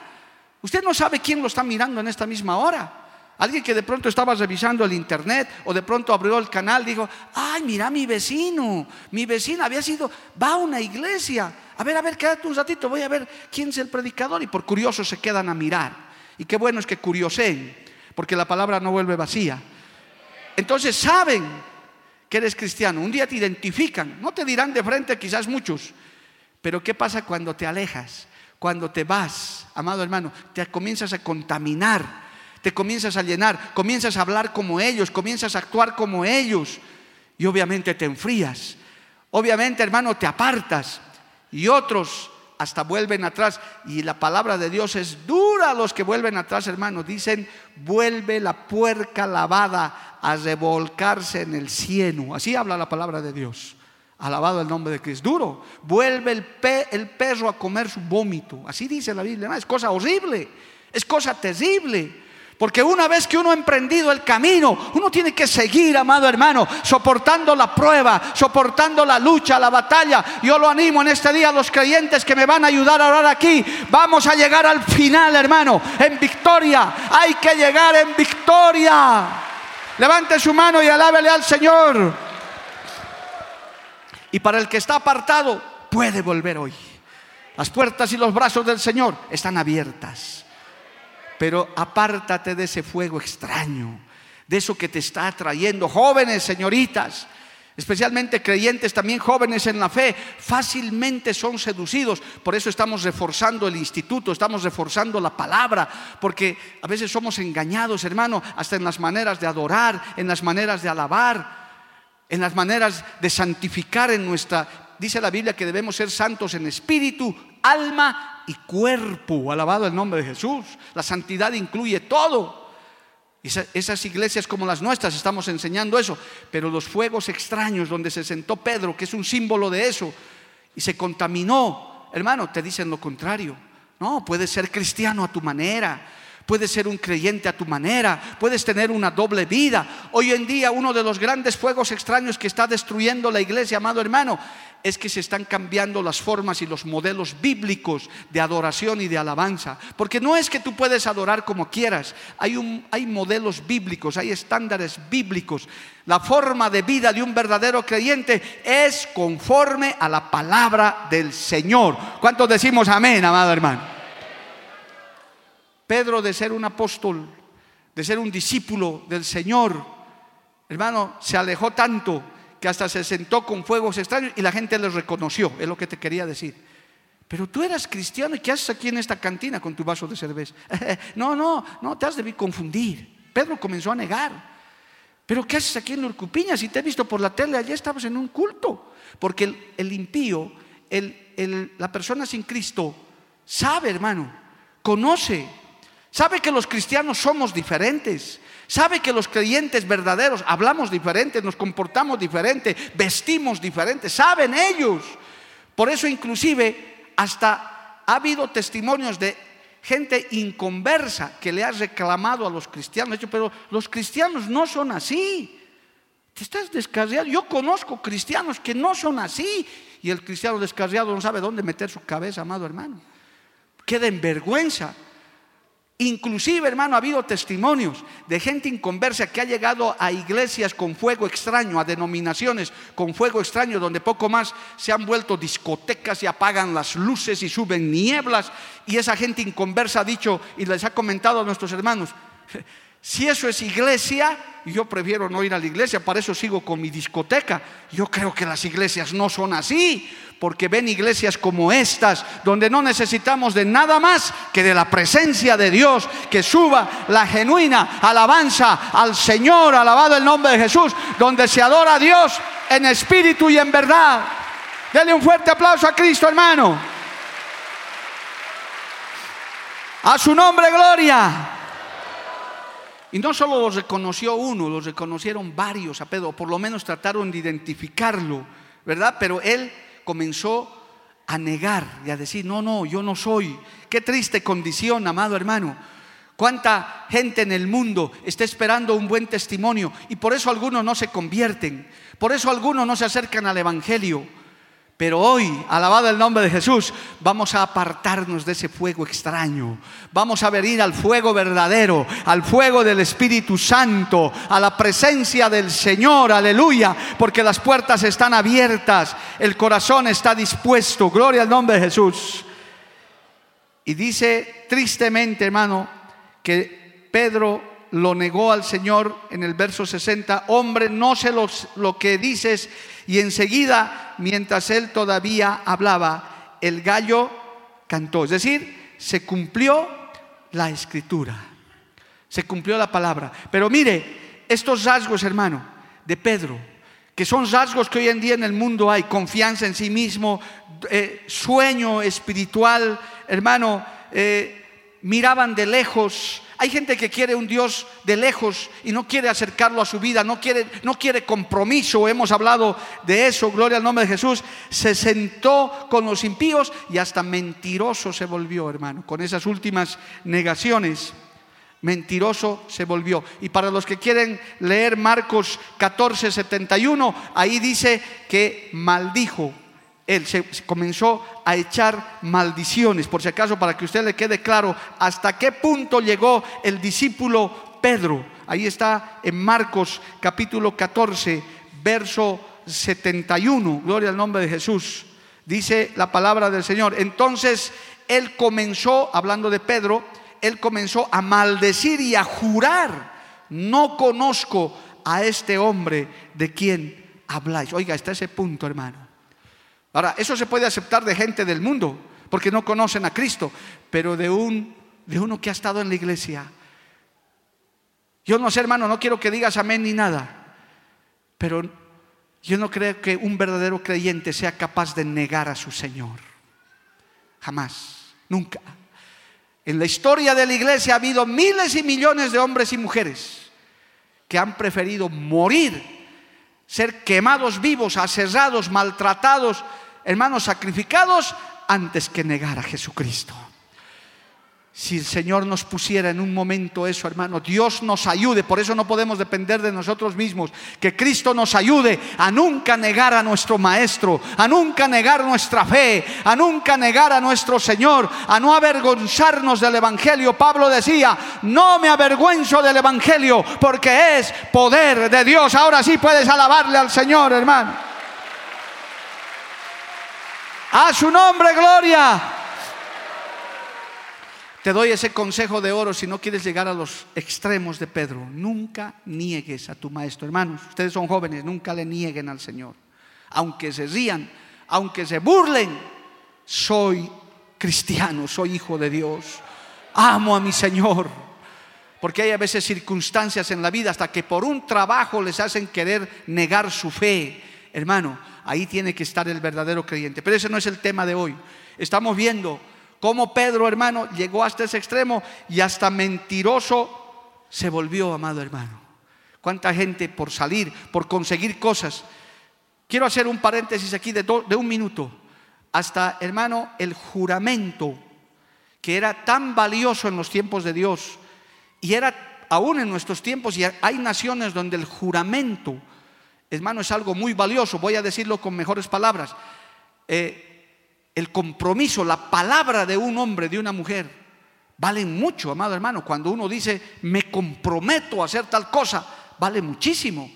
Usted no sabe quién lo está mirando en esta misma hora. Alguien que de pronto estaba revisando el internet o de pronto abrió el canal, dijo, ay, mira mi vecino, mi vecina había sido, va a una iglesia. A ver, a ver, quédate un ratito, voy a ver quién es el predicador. Y por curiosos se quedan a mirar. Y qué bueno es que curioseen, porque la palabra no vuelve vacía. Entonces saben que eres cristiano. Un día te identifican, no te dirán de frente quizás muchos, pero ¿qué pasa cuando te alejas? Cuando te vas, amado hermano, te comienzas a contaminar, te comienzas a llenar, comienzas a hablar como ellos, comienzas a actuar como ellos y obviamente te enfrías. Obviamente, hermano, te apartas y otros hasta vuelven atrás. Y la palabra de Dios es dura a los que vuelven atrás, hermano. Dicen, vuelve la puerca lavada a revolcarse en el cieno. Así habla la palabra de Dios. Alabado el nombre de Cristo. Duro. Vuelve el, el perro a comer su vómito. Así dice la Biblia. es cosa horrible. Es cosa terrible. Porque una vez que uno ha emprendido el camino, uno tiene que seguir, amado hermano, soportando la prueba, soportando la lucha, la batalla. Yo lo animo en este día a los creyentes que me van a ayudar a orar aquí. Vamos a llegar al final, hermano, en victoria. Hay que llegar en victoria. Levante su mano y alábele al Señor. Y para el que está apartado, puede volver hoy. Las puertas y los brazos del Señor están abiertas. Pero apártate de ese fuego extraño, de eso que te está atrayendo. Jóvenes, señoritas, especialmente creyentes, también jóvenes en la fe, fácilmente son seducidos. Por eso estamos reforzando el instituto, estamos reforzando la palabra, porque a veces somos engañados, hermano, hasta en las maneras de adorar, en las maneras de alabar, en las maneras de santificar en nuestra... Dice la Biblia que debemos ser santos en espíritu, alma y cuerpo. Alabado el nombre de Jesús. La santidad incluye todo. Esas iglesias como las nuestras estamos enseñando eso, pero los fuegos extraños donde se sentó Pedro, que es un símbolo de eso, y se contaminó, hermano, te dicen lo contrario. No, puedes ser cristiano a tu manera, puedes ser un creyente a tu manera, puedes tener una doble vida. Hoy en día uno de los grandes fuegos extraños que está destruyendo la iglesia, amado hermano, es que se están cambiando las formas y los modelos bíblicos de adoración y de alabanza. Porque no es que tú puedes adorar como quieras, hay, hay modelos bíblicos, hay estándares bíblicos. La forma de vida de un verdadero creyente es conforme a la palabra del Señor. ¿Cuántos decimos amén, amado hermano? Pedro de ser un apóstol, de ser un discípulo del Señor, hermano, se alejó tanto que hasta se sentó con fuegos extraños y la gente les reconoció, es lo que te quería decir. Pero tú eras cristiano y ¿qué haces aquí en esta cantina con tu vaso de cerveza? no, no, no, te has de confundir. Pedro comenzó a negar. Pero ¿qué haces aquí en Urcupiña? Si te he visto por la tele, allá estabas en un culto. Porque el, impío, la persona sin Cristo, sabe, hermano, conoce, sabe que los cristianos somos diferentes. Sabe que los creyentes verdaderos hablamos diferente, nos comportamos diferente, vestimos diferente, saben ellos. Por eso inclusive hasta ha habido testimonios de gente inconversa que le ha reclamado a los cristianos, pero los cristianos no son así. Te estás descarriado. Yo conozco cristianos que no son así. Y el cristiano descarriado no sabe dónde meter su cabeza, amado hermano. Queda en vergüenza. Inclusive, hermano, ha habido testimonios de gente inconversa que ha llegado a iglesias con fuego extraño, a denominaciones con fuego extraño, donde poco más se han vuelto discotecas y apagan las luces y suben nieblas. Y esa gente inconversa ha dicho y les ha comentado a nuestros hermanos, si eso es iglesia, yo prefiero no ir a la iglesia, para eso sigo con mi discoteca. Yo creo que las iglesias no son así, porque ven iglesias como estas, donde no necesitamos de nada más que de la presencia de Dios, que suba la genuina alabanza al Señor, alabado el nombre de Jesús, donde se adora a Dios en espíritu y en verdad. Dele un fuerte aplauso a Cristo, hermano. A su nombre, gloria. Y no solo los reconoció uno, los reconocieron varios a Pedro, por lo menos trataron de identificarlo, ¿verdad? Pero él comenzó a negar y a decir, no, no, yo no soy. Qué triste condición, amado hermano. Cuánta gente en el mundo está esperando un buen testimonio y por eso algunos no se convierten, por eso algunos no se acercan al Evangelio. Pero hoy, alabado el nombre de Jesús, vamos a apartarnos de ese fuego extraño. Vamos a venir al fuego verdadero, al fuego del Espíritu Santo, a la presencia del Señor, aleluya, porque las puertas están abiertas, el corazón está dispuesto. Gloria al nombre de Jesús. Y dice tristemente, hermano, que Pedro lo negó al Señor en el verso 60, hombre, no sé lo que dices. Y enseguida, mientras él todavía hablaba, el gallo cantó. Es decir, se cumplió la escritura, se cumplió la palabra. Pero mire, estos rasgos, hermano, de Pedro, que son rasgos que hoy en día en el mundo hay, confianza en sí mismo, eh, sueño espiritual, hermano, eh, miraban de lejos hay gente que quiere un Dios de lejos y no quiere acercarlo a su vida, no quiere, no quiere compromiso. Hemos hablado de eso, gloria al nombre de Jesús. Se sentó con los impíos y hasta mentiroso se volvió, hermano, con esas últimas negaciones. Mentiroso se volvió. Y para los que quieren leer Marcos 14, 71, ahí dice que maldijo él se comenzó a echar maldiciones, por si acaso, para que usted le quede claro hasta qué punto llegó el discípulo Pedro. Ahí está en Marcos capítulo 14, verso 71. Gloria al nombre de Jesús. Dice la palabra del Señor. Entonces él comenzó, hablando de Pedro, él comenzó a maldecir y a jurar, no conozco a este hombre de quien habláis. Oiga, hasta ese punto, hermano. Ahora, eso se puede aceptar de gente del mundo, porque no conocen a Cristo, pero de, un, de uno que ha estado en la iglesia. Yo no sé, hermano, no quiero que digas amén ni nada, pero yo no creo que un verdadero creyente sea capaz de negar a su Señor. Jamás, nunca. En la historia de la iglesia ha habido miles y millones de hombres y mujeres que han preferido morir, ser quemados vivos, aserrados, maltratados, hermanos, sacrificados antes que negar a Jesucristo. Si el Señor nos pusiera en un momento eso, hermano, Dios nos ayude, por eso no podemos depender de nosotros mismos, que Cristo nos ayude a nunca negar a nuestro Maestro, a nunca negar nuestra fe, a nunca negar a nuestro Señor, a no avergonzarnos del Evangelio. Pablo decía, no me avergüenzo del Evangelio porque es poder de Dios. Ahora sí puedes alabarle al Señor, hermano. A su nombre, gloria. Te doy ese consejo de oro si no quieres llegar a los extremos de Pedro. Nunca niegues a tu maestro. Hermanos, ustedes son jóvenes, nunca le nieguen al Señor. Aunque se rían, aunque se burlen, soy cristiano, soy hijo de Dios. Amo a mi Señor. Porque hay a veces circunstancias en la vida hasta que por un trabajo les hacen querer negar su fe. Hermano, ahí tiene que estar el verdadero creyente. Pero ese no es el tema de hoy. Estamos viendo cómo Pedro, hermano, llegó hasta ese extremo y hasta mentiroso se volvió, amado hermano. Cuánta gente por salir, por conseguir cosas. Quiero hacer un paréntesis aquí de, de un minuto. Hasta, hermano, el juramento, que era tan valioso en los tiempos de Dios, y era aún en nuestros tiempos, y hay naciones donde el juramento, hermano, es algo muy valioso, voy a decirlo con mejores palabras. Eh, el compromiso, la palabra de un hombre, de una mujer, valen mucho, amado hermano. Cuando uno dice, me comprometo a hacer tal cosa, vale muchísimo.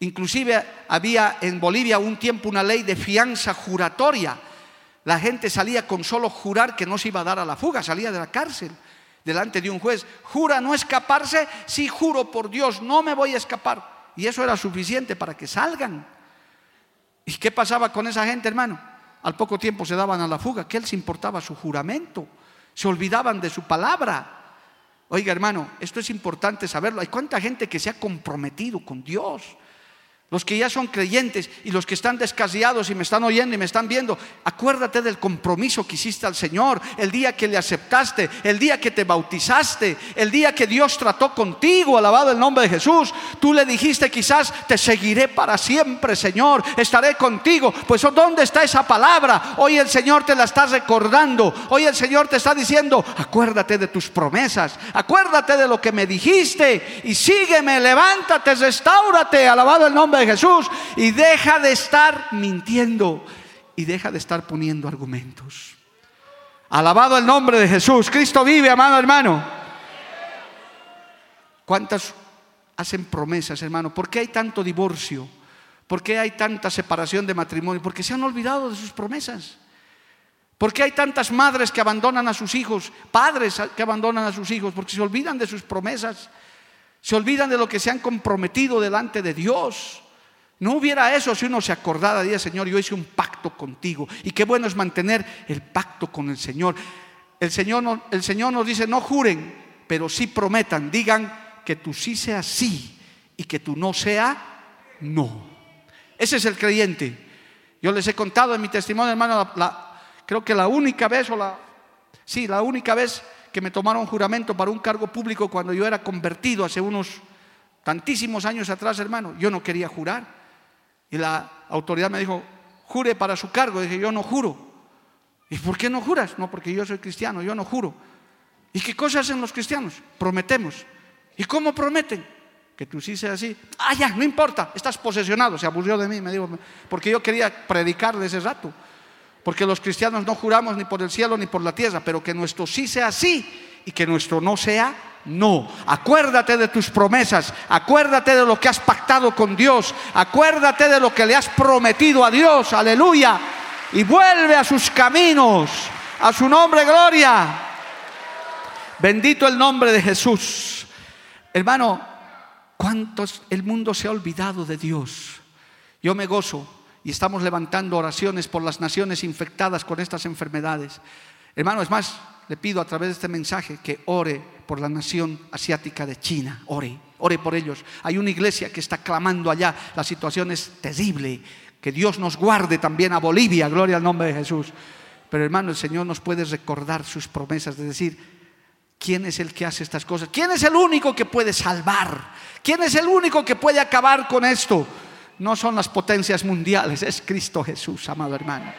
Inclusive había en Bolivia un tiempo una ley de fianza juratoria. La gente salía con solo jurar que no se iba a dar a la fuga, salía de la cárcel delante de un juez. Jura no escaparse, sí juro por Dios, no me voy a escapar. Y eso era suficiente para que salgan. ¿Y qué pasaba con esa gente, hermano? Al poco tiempo se daban a la fuga. ¿Qué les importaba su juramento? Se olvidaban de su palabra. Oiga, hermano, esto es importante saberlo. Hay cuánta gente que se ha comprometido con Dios. Los que ya son creyentes y los que están descasiados y me están oyendo y me están viendo, acuérdate del compromiso que hiciste al Señor, el día que le aceptaste, el día que te bautizaste, el día que Dios trató contigo, alabado el nombre de Jesús. Tú le dijiste quizás, te seguiré para siempre, Señor, estaré contigo. Pues ¿dónde está esa palabra? Hoy el Señor te la está recordando, hoy el Señor te está diciendo, acuérdate de tus promesas, acuérdate de lo que me dijiste y sígueme, levántate, restáurate, alabado el nombre de Jesús y deja de estar mintiendo y deja de estar poniendo argumentos. Alabado el nombre de Jesús. Cristo vive, amado hermano. ¿Cuántas hacen promesas, hermano? ¿Por qué hay tanto divorcio? ¿Por qué hay tanta separación de matrimonio? Porque se han olvidado de sus promesas. ¿Por qué hay tantas madres que abandonan a sus hijos, padres que abandonan a sus hijos? Porque se olvidan de sus promesas, se olvidan de lo que se han comprometido delante de Dios. No hubiera eso si uno se acordara, día Señor, yo hice un pacto contigo. Y qué bueno es mantener el pacto con el Señor. El Señor, el Señor nos dice, no juren, pero sí prometan, digan que tú sí sea sí y que tú no sea no. Ese es el creyente. Yo les he contado en mi testimonio, hermano, creo que la única vez, o la, sí, la única vez que me tomaron juramento para un cargo público cuando yo era convertido hace unos tantísimos años atrás, hermano, yo no quería jurar. Y la autoridad me dijo, jure para su cargo. dije, yo no juro. ¿Y por qué no juras? No, porque yo soy cristiano, yo no juro. ¿Y qué cosas hacen los cristianos? Prometemos. ¿Y cómo prometen? Que tú sí seas así. Ah, ya, no importa, estás posesionado. Se aburrió de mí, me dijo, porque yo quería predicar de ese rato. Porque los cristianos no juramos ni por el cielo ni por la tierra, pero que nuestro sí sea sí y que nuestro no sea no, acuérdate de tus promesas, acuérdate de lo que has pactado con Dios, acuérdate de lo que le has prometido a Dios, aleluya, y vuelve a sus caminos, a su nombre gloria. Bendito el nombre de Jesús. Hermano, ¿cuántos el mundo se ha olvidado de Dios? Yo me gozo y estamos levantando oraciones por las naciones infectadas con estas enfermedades. Hermano, es más, le pido a través de este mensaje que ore por la nación asiática de China. Ore, ore por ellos. Hay una iglesia que está clamando allá. La situación es terrible. Que Dios nos guarde también a Bolivia. Gloria al nombre de Jesús. Pero hermano, el Señor nos puede recordar sus promesas de decir, ¿quién es el que hace estas cosas? ¿Quién es el único que puede salvar? ¿Quién es el único que puede acabar con esto? No son las potencias mundiales, es Cristo Jesús, amado hermano.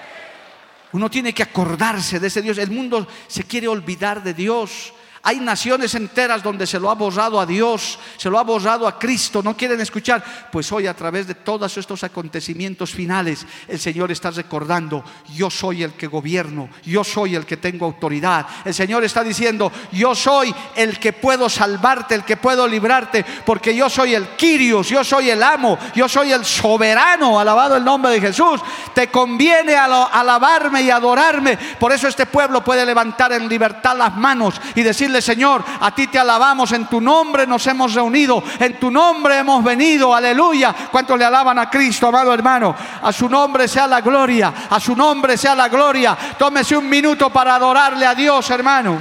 Uno tiene que acordarse de ese Dios. El mundo se quiere olvidar de Dios. Hay naciones enteras donde se lo ha borrado a Dios, se lo ha borrado a Cristo, no quieren escuchar. Pues hoy a través de todos estos acontecimientos finales, el Señor está recordando, yo soy el que gobierno, yo soy el que tengo autoridad. El Señor está diciendo, yo soy el que puedo salvarte, el que puedo librarte, porque yo soy el Quirios, yo soy el amo, yo soy el soberano, alabado el nombre de Jesús. Te conviene alabarme y adorarme. Por eso este pueblo puede levantar en libertad las manos y decirle, Señor, a ti te alabamos, en tu nombre nos hemos reunido, en tu nombre hemos venido, aleluya. ¿Cuántos le alaban a Cristo, amado hermano? A su nombre sea la gloria, a su nombre sea la gloria. Tómese un minuto para adorarle a Dios, hermano.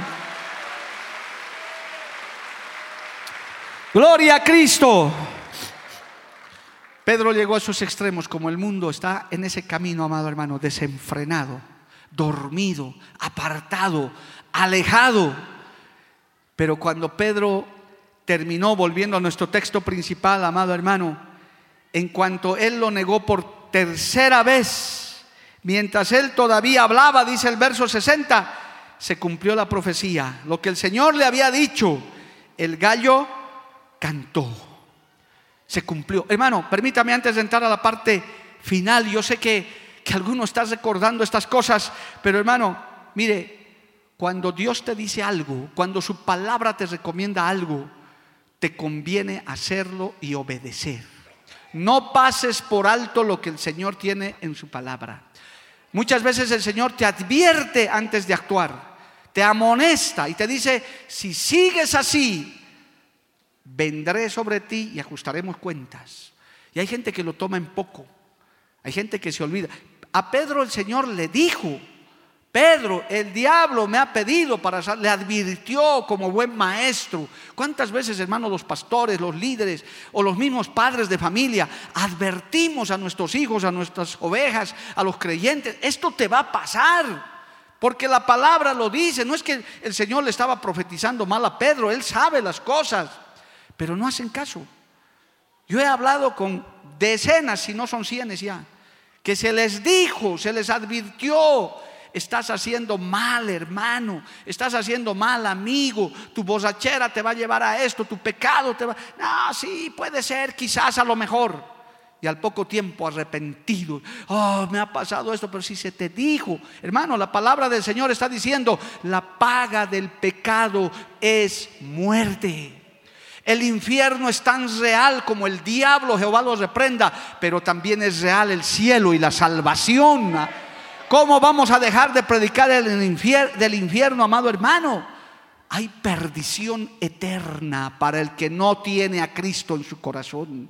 Gloria a Cristo. Pedro llegó a esos extremos como el mundo está en ese camino, amado hermano, desenfrenado, dormido, apartado, alejado pero cuando Pedro terminó, volviendo a nuestro texto principal, amado hermano, en cuanto él lo negó por tercera vez, mientras él todavía hablaba, dice el verso 60, se cumplió la profecía. Lo que el Señor le había dicho, el gallo cantó. Se cumplió. Hermano, permítame antes de entrar a la parte final, yo sé que, que alguno está recordando estas cosas, pero hermano, mire, cuando Dios te dice algo, cuando su palabra te recomienda algo, te conviene hacerlo y obedecer. No pases por alto lo que el Señor tiene en su palabra. Muchas veces el Señor te advierte antes de actuar, te amonesta y te dice, si sigues así, vendré sobre ti y ajustaremos cuentas. Y hay gente que lo toma en poco, hay gente que se olvida. A Pedro el Señor le dijo, Pedro, el diablo me ha pedido para le advirtió como buen maestro. ¿Cuántas veces, hermanos, los pastores, los líderes o los mismos padres de familia advertimos a nuestros hijos, a nuestras ovejas, a los creyentes, esto te va a pasar? Porque la palabra lo dice, no es que el Señor le estaba profetizando mal a Pedro, él sabe las cosas, pero no hacen caso. Yo he hablado con decenas, si no son cienes ya, que se les dijo, se les advirtió estás haciendo mal, hermano, estás haciendo mal, amigo, tu borrachera te va a llevar a esto, tu pecado te va... No, sí, puede ser, quizás a lo mejor. Y al poco tiempo arrepentido, oh, me ha pasado esto, pero si se te dijo, hermano, la palabra del Señor está diciendo, la paga del pecado es muerte. El infierno es tan real como el diablo, Jehová lo reprenda, pero también es real el cielo y la salvación. ¿Cómo vamos a dejar de predicar del infierno, amado hermano? Hay perdición eterna para el que no tiene a Cristo en su corazón,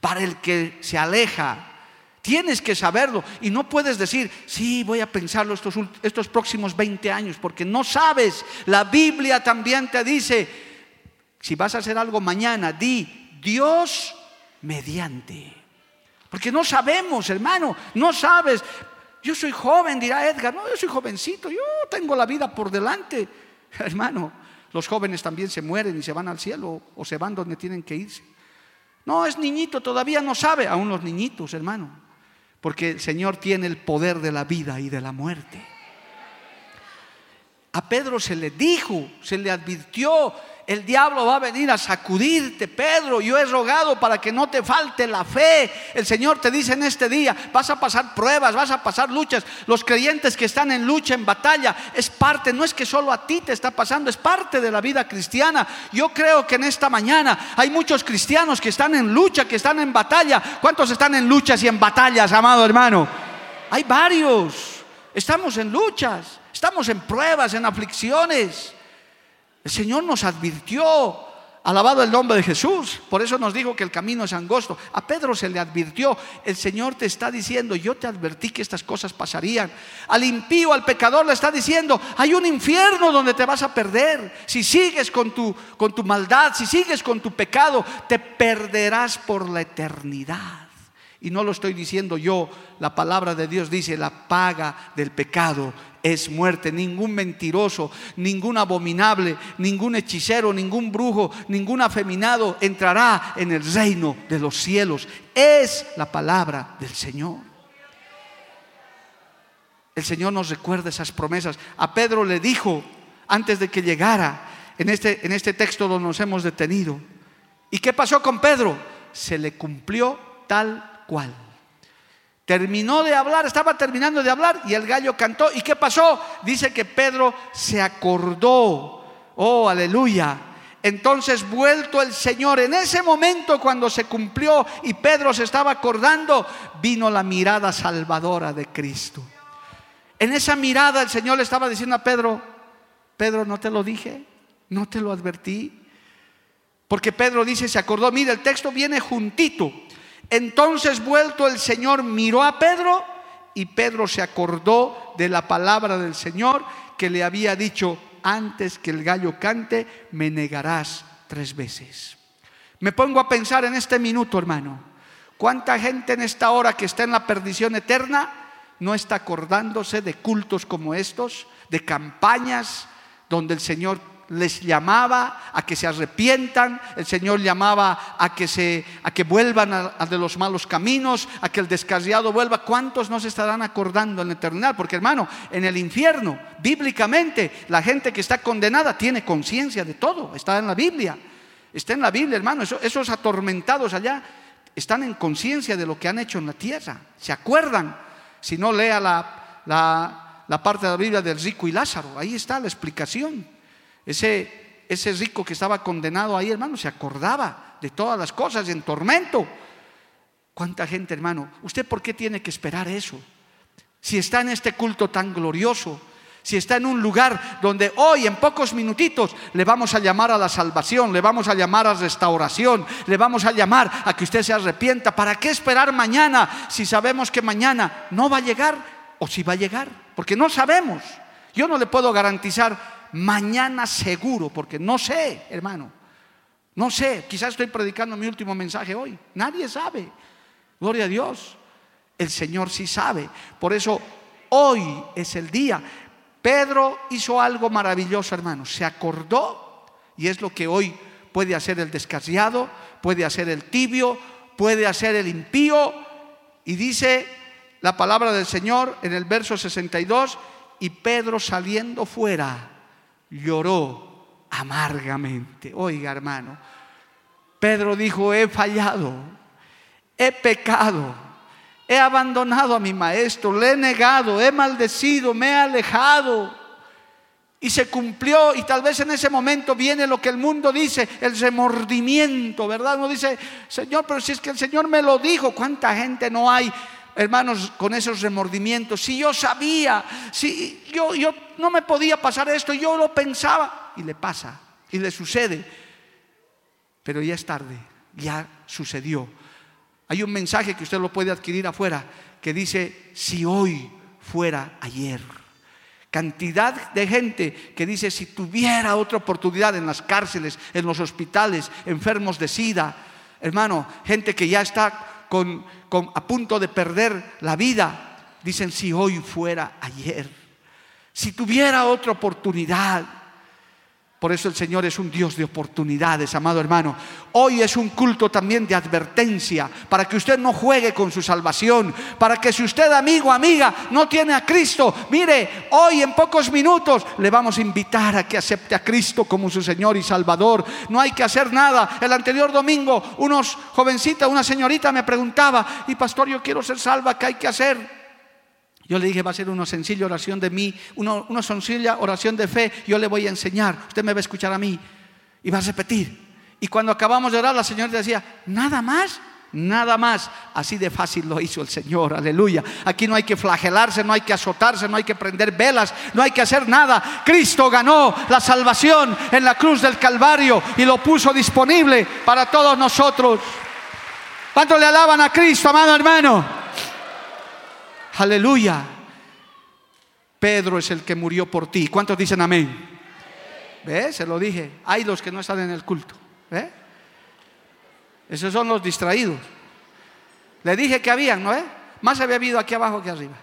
para el que se aleja. Tienes que saberlo y no puedes decir, sí, voy a pensarlo estos próximos 20 años, porque no sabes. La Biblia también te dice, si vas a hacer algo mañana, di Dios mediante. Porque no sabemos, hermano, no sabes. Yo soy joven, dirá Edgar. No, yo soy jovencito, yo tengo la vida por delante. Hermano, los jóvenes también se mueren y se van al cielo o se van donde tienen que irse. No, es niñito, todavía no sabe, aún los niñitos, hermano. Porque el Señor tiene el poder de la vida y de la muerte. A Pedro se le dijo, se le advirtió, el diablo va a venir a sacudirte, Pedro. Yo he rogado para que no te falte la fe. El Señor te dice en este día, vas a pasar pruebas, vas a pasar luchas. Los creyentes que están en lucha, en batalla, es parte, no es que solo a ti te está pasando, es parte de la vida cristiana. Yo creo que en esta mañana hay muchos cristianos que están en lucha, que están en batalla. ¿Cuántos están en luchas y en batallas, amado hermano? Hay varios. Estamos en luchas, estamos en pruebas, en aflicciones. El Señor nos advirtió, alabado el nombre de Jesús, por eso nos dijo que el camino es angosto. A Pedro se le advirtió, el Señor te está diciendo, yo te advertí que estas cosas pasarían. Al impío, al pecador le está diciendo, hay un infierno donde te vas a perder. Si sigues con tu, con tu maldad, si sigues con tu pecado, te perderás por la eternidad. Y no lo estoy diciendo yo, la palabra de Dios dice, la paga del pecado es muerte. Ningún mentiroso, ningún abominable, ningún hechicero, ningún brujo, ningún afeminado entrará en el reino de los cielos. Es la palabra del Señor. El Señor nos recuerda esas promesas. A Pedro le dijo, antes de que llegara, en este, en este texto donde nos hemos detenido, ¿y qué pasó con Pedro? Se le cumplió tal cual. Terminó de hablar, estaba terminando de hablar y el gallo cantó. ¿Y qué pasó? Dice que Pedro se acordó. Oh, aleluya. Entonces, vuelto el Señor, en ese momento cuando se cumplió y Pedro se estaba acordando, vino la mirada salvadora de Cristo. En esa mirada el Señor le estaba diciendo a Pedro, Pedro, no te lo dije, no te lo advertí. Porque Pedro dice, se acordó, mira, el texto viene juntito. Entonces vuelto el Señor miró a Pedro y Pedro se acordó de la palabra del Señor que le había dicho, antes que el gallo cante, me negarás tres veces. Me pongo a pensar en este minuto, hermano, cuánta gente en esta hora que está en la perdición eterna no está acordándose de cultos como estos, de campañas donde el Señor les llamaba a que se arrepientan, el Señor llamaba a que, se, a que vuelvan a, de los malos caminos, a que el descarriado vuelva. ¿Cuántos no se estarán acordando en la eternidad? Porque hermano, en el infierno, bíblicamente, la gente que está condenada tiene conciencia de todo, está en la Biblia, está en la Biblia, hermano, esos, atormentados allá están en conciencia de lo que han hecho en la tierra, se acuerdan. Si no lea la, la, la parte de la Biblia del rico y Lázaro, ahí está la explicación. Ese, ese rico que estaba condenado ahí, hermano, se acordaba de todas las cosas en tormento. ¿Cuánta gente, hermano? ¿Usted por qué tiene que esperar eso? Si está en este culto tan glorioso, si está en un lugar donde hoy en pocos minutitos le vamos a llamar a la salvación, le vamos a llamar a restauración, le vamos a llamar a que usted se arrepienta, ¿para qué esperar mañana si sabemos que mañana no va a llegar o si va a llegar? porque no sabemos. Yo no le puedo garantizar mañana seguro, porque no sé, hermano. No sé, quizás estoy predicando mi último mensaje hoy. Nadie sabe. Gloria a Dios. El Señor sí sabe. Por eso hoy es el día. Pedro hizo algo maravilloso, hermano. Se acordó y es lo que hoy puede hacer el descasiado, puede hacer el tibio, puede hacer el impío. Y dice la palabra del Señor en el verso 62, y Pedro saliendo fuera lloró amargamente. Oiga, hermano, Pedro dijo, he fallado, he pecado, he abandonado a mi maestro, le he negado, he maldecido, me he alejado y se cumplió y tal vez en ese momento viene lo que el mundo dice, el remordimiento, ¿verdad? Uno dice, Señor, pero si es que el Señor me lo dijo, ¿cuánta gente no hay? Hermanos, con esos remordimientos, si yo sabía, si yo, yo no me podía pasar esto, yo lo pensaba, y le pasa, y le sucede, pero ya es tarde, ya sucedió. Hay un mensaje que usted lo puede adquirir afuera que dice, si hoy fuera ayer. Cantidad de gente que dice, si tuviera otra oportunidad en las cárceles, en los hospitales, enfermos de sida, hermano, gente que ya está con, a punto de perder la vida, dicen, si hoy fuera ayer, si tuviera otra oportunidad, por eso el Señor es un Dios de oportunidades, amado hermano. Hoy es un culto también de advertencia, para que usted no juegue con su salvación, para que si usted, amigo, amiga, no tiene a Cristo, mire, hoy en pocos minutos le vamos a invitar a que acepte a Cristo como su Señor y Salvador. No hay que hacer nada. El anterior domingo, unos jovencitas, una señorita me preguntaba, y pastor, yo quiero ser salva, ¿qué hay que hacer? Yo le dije, va a ser una sencilla oración de mí, una, sencilla oración de fe. Yo le voy a enseñar. Usted me va a escuchar a mí y va a repetir. Y cuando acabamos de orar, la señora decía, nada más, nada más. Así de fácil lo hizo el Señor, aleluya. Aquí no hay que flagelarse, no hay que azotarse, no hay que prender velas, no hay que hacer nada. Cristo ganó la salvación en la cruz del Calvario y lo puso disponible para todos nosotros. ¿Cuánto le alaban a Cristo, amado hermano? Aleluya. Pedro es el que murió por ti. ¿Cuántos dicen amén? ¿Ve? Se lo dije. Hay los que no están en el culto. ¿Ve? Esos son los distraídos. Le dije que habían, ¿no? ¿Eh? Más había habido aquí abajo que arriba.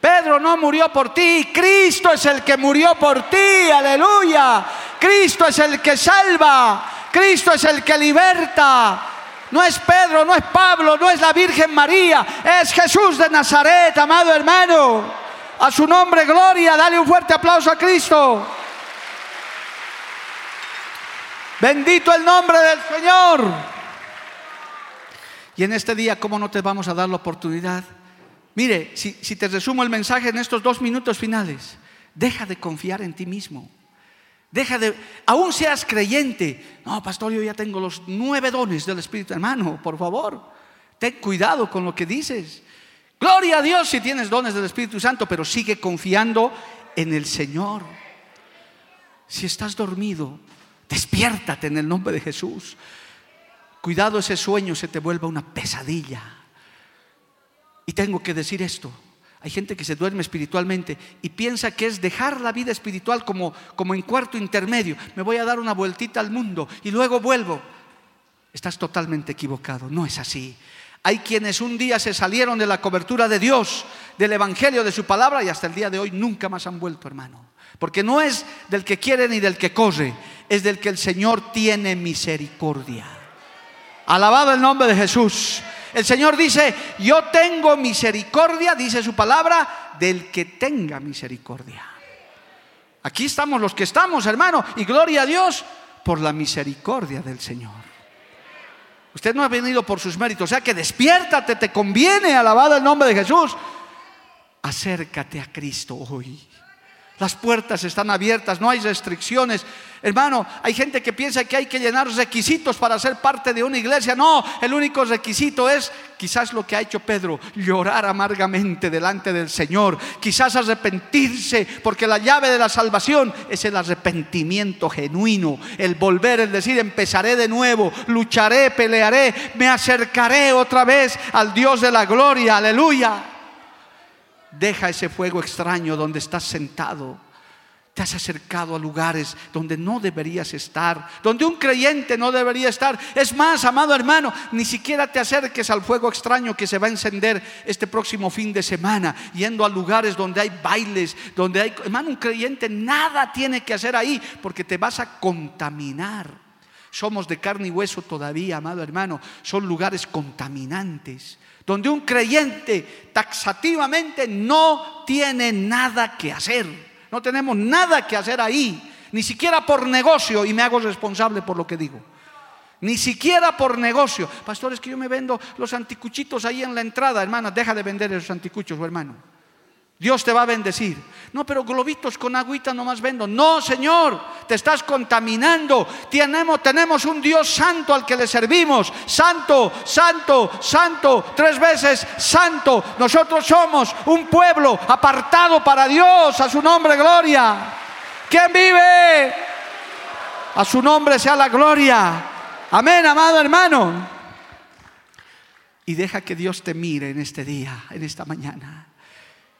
Pedro no murió por ti, Cristo es el que murió por ti, aleluya. Cristo es el que salva, Cristo es el que liberta, no es Pedro, no es Pablo, no es la Virgen María, es Jesús de Nazaret, amado hermano. A su nombre, gloria, dale un fuerte aplauso a Cristo. Bendito el nombre del Señor. Y en este día, ¿cómo no te vamos a dar la oportunidad? Mire, si, te resumo el mensaje en estos dos minutos finales, deja de confiar en ti mismo. Deja de, aún seas creyente. No, pastor, yo ya tengo los nueve dones del Espíritu. Hermano, por favor, ten cuidado con lo que dices. Gloria a Dios si tienes dones del Espíritu Santo, pero sigue confiando en el Señor. Si estás dormido, despiértate en el nombre de Jesús. Cuidado ese sueño se te vuelva una pesadilla. Y tengo que decir esto. Hay gente que se duerme espiritualmente y piensa que es dejar la vida espiritual como, como en cuarto intermedio. Me voy a dar una vueltita al mundo y luego vuelvo. Estás totalmente equivocado. No es así. Hay quienes un día se salieron de la cobertura de Dios, del Evangelio, de su palabra y hasta el día de hoy nunca más han vuelto, hermano. Porque no es del que quiere ni del que corre, es del que el Señor tiene misericordia. Alabado el nombre de Jesús. El Señor dice, yo tengo misericordia, dice su palabra, del que tenga misericordia. Aquí estamos los que estamos, hermano, y gloria a Dios por la misericordia del Señor. Usted no ha venido por sus méritos, o sea que despiértate, te conviene, alabado el nombre de Jesús. Acércate a Cristo hoy. Las puertas están abiertas, no hay restricciones. Hermano, hay gente que piensa que hay que llenar requisitos para ser parte de una iglesia. No, el único requisito es quizás lo que ha hecho Pedro, llorar amargamente delante del Señor. Quizás arrepentirse, porque la llave de la salvación es el arrepentimiento genuino, el volver, el decir, empezaré de nuevo, lucharé, pelearé, me acercaré otra vez al Dios de la gloria. Aleluya. Deja ese fuego extraño donde estás sentado. Te has acercado a lugares donde no deberías estar, donde un creyente no debería estar. Es más, amado hermano, ni siquiera te acerques al fuego extraño que se va a encender este próximo fin de semana, yendo a lugares donde hay bailes, donde hay... Hermano, un creyente nada tiene que hacer ahí porque te vas a contaminar. Somos de carne y hueso todavía, amado hermano. Son lugares contaminantes, donde un creyente taxativamente no tiene nada que hacer. No tenemos nada que hacer ahí, ni siquiera por negocio, y me hago responsable por lo que digo. Ni siquiera por negocio. Pastor, es que yo me vendo los anticuchitos ahí en la entrada, hermana, deja de vender esos anticuchos, hermano. Dios te va a bendecir. No, pero globitos con agüita nomás vendo. No, Señor, te estás contaminando. Tenemos, tenemos un Dios santo al que le servimos. Santo, santo, santo, tres veces santo. Nosotros somos un pueblo apartado para Dios. A su nombre, gloria. ¿Quién vive? A su nombre sea la gloria. Amén, amado hermano. Y deja que Dios te mire en este día, en esta mañana.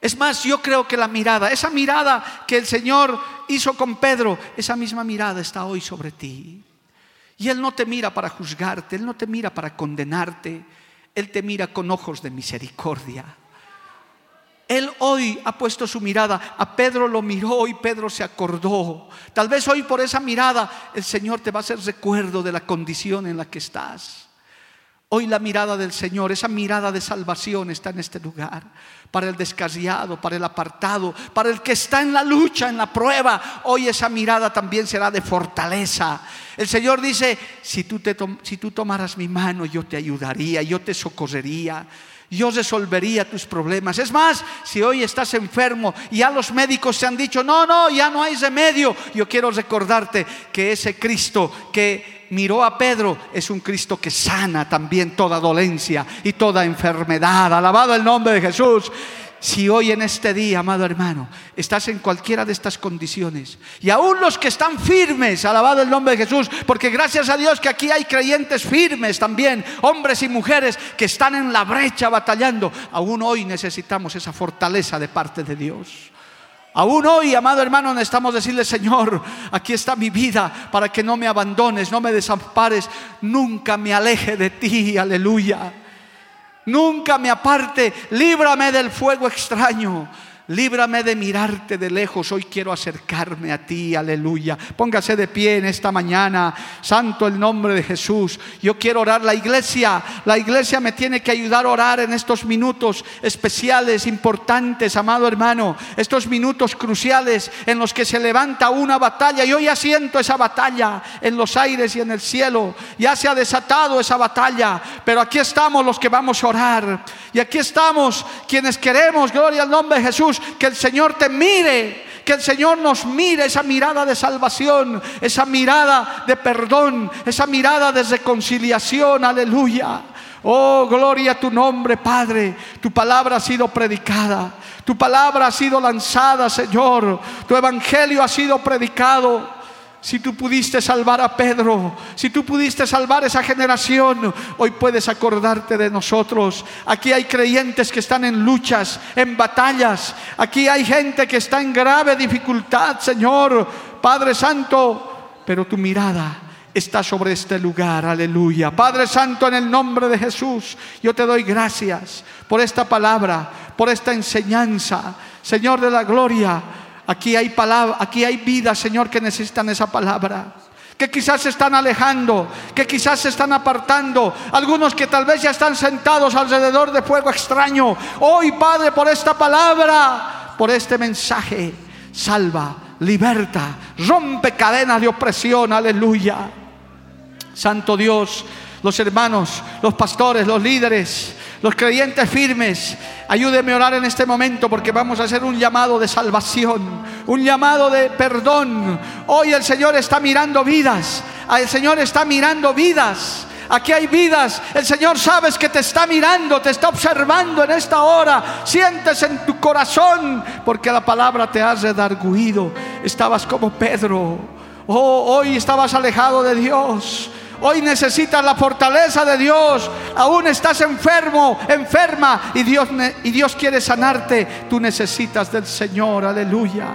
Es más, yo creo que la mirada, esa mirada que el Señor hizo con Pedro, esa misma mirada está hoy sobre ti. Y Él no te mira para juzgarte, Él no te mira para condenarte, Él te mira con ojos de misericordia. Él hoy ha puesto su mirada, a Pedro lo miró y Pedro se acordó. Tal vez hoy por esa mirada el Señor te va a hacer recuerdo de la condición en la que estás. Hoy la mirada del Señor, esa mirada de salvación está en este lugar. Para el descarriado, para el apartado, para el que está en la lucha, en la prueba. Hoy esa mirada también será de fortaleza. El Señor dice, si tú, te si tú tomaras mi mano, yo te ayudaría, yo te socorrería yo resolvería tus problemas. Es más, si hoy estás enfermo y ya los médicos se han dicho, no, no, ya no hay remedio, yo quiero recordarte que ese Cristo que miró a Pedro es un Cristo que sana también toda dolencia y toda enfermedad. Alabado el nombre de Jesús. Si hoy en este día, amado hermano, estás en cualquiera de estas condiciones, y aún los que están firmes, alabado el nombre de Jesús, porque gracias a Dios que aquí hay creyentes firmes también, hombres y mujeres que están en la brecha batallando, aún hoy necesitamos esa fortaleza de parte de Dios. Aún hoy, amado hermano, necesitamos decirle, Señor, aquí está mi vida para que no me abandones, no me desampares, nunca me aleje de ti, aleluya. Nunca me aparte, líbrame del fuego extraño. Líbrame de mirarte de lejos. Hoy quiero acercarme a ti. Aleluya. Póngase de pie en esta mañana. Santo el nombre de Jesús. Yo quiero orar la iglesia. La iglesia me tiene que ayudar a orar en estos minutos especiales, importantes, amado hermano. Estos minutos cruciales en los que se levanta una batalla. Yo ya siento esa batalla en los aires y en el cielo. Ya se ha desatado esa batalla. Pero aquí estamos los que vamos a orar. Y aquí estamos quienes queremos, gloria al nombre de Jesús que el Señor te mire, que el Señor nos mire esa mirada de salvación, esa mirada de perdón, esa mirada de reconciliación, aleluya. Oh, gloria a tu nombre, Padre. Tu palabra ha sido predicada. Tu palabra ha sido lanzada, Señor. Tu evangelio ha sido predicado. Si tú pudiste salvar a Pedro, si tú pudiste salvar esa generación, hoy puedes acordarte de nosotros. Aquí hay creyentes que están en luchas, en batallas. Aquí hay gente que está en grave dificultad, Señor, Padre Santo. Pero tu mirada está sobre este lugar, aleluya. Padre Santo, en el nombre de Jesús, yo te doy gracias por esta palabra, por esta enseñanza. Señor de la gloria, Aquí hay palabra, aquí hay vidas, Señor, que necesitan esa palabra. Que quizás se están alejando, que quizás se están apartando. Algunos que tal vez ya están sentados alrededor de fuego extraño. Hoy, Padre, por esta palabra, por este mensaje, salva, liberta, rompe cadenas de opresión. Aleluya. Santo Dios, los hermanos, los pastores, los líderes, los creyentes firmes, ayúdeme a orar en este momento porque vamos a hacer un llamado de salvación, un llamado de perdón. Hoy el Señor está mirando vidas, el Señor está mirando vidas. Aquí hay vidas. El Señor sabes que te está mirando, te está observando en esta hora. Sientes en tu corazón porque la palabra te ha redarguido. Estabas como Pedro. Oh, hoy estabas alejado de Dios. Hoy necesitas la fortaleza de Dios. Aún estás enfermo, enferma y Dios, y Dios quiere sanarte. Tú necesitas del Señor. Aleluya.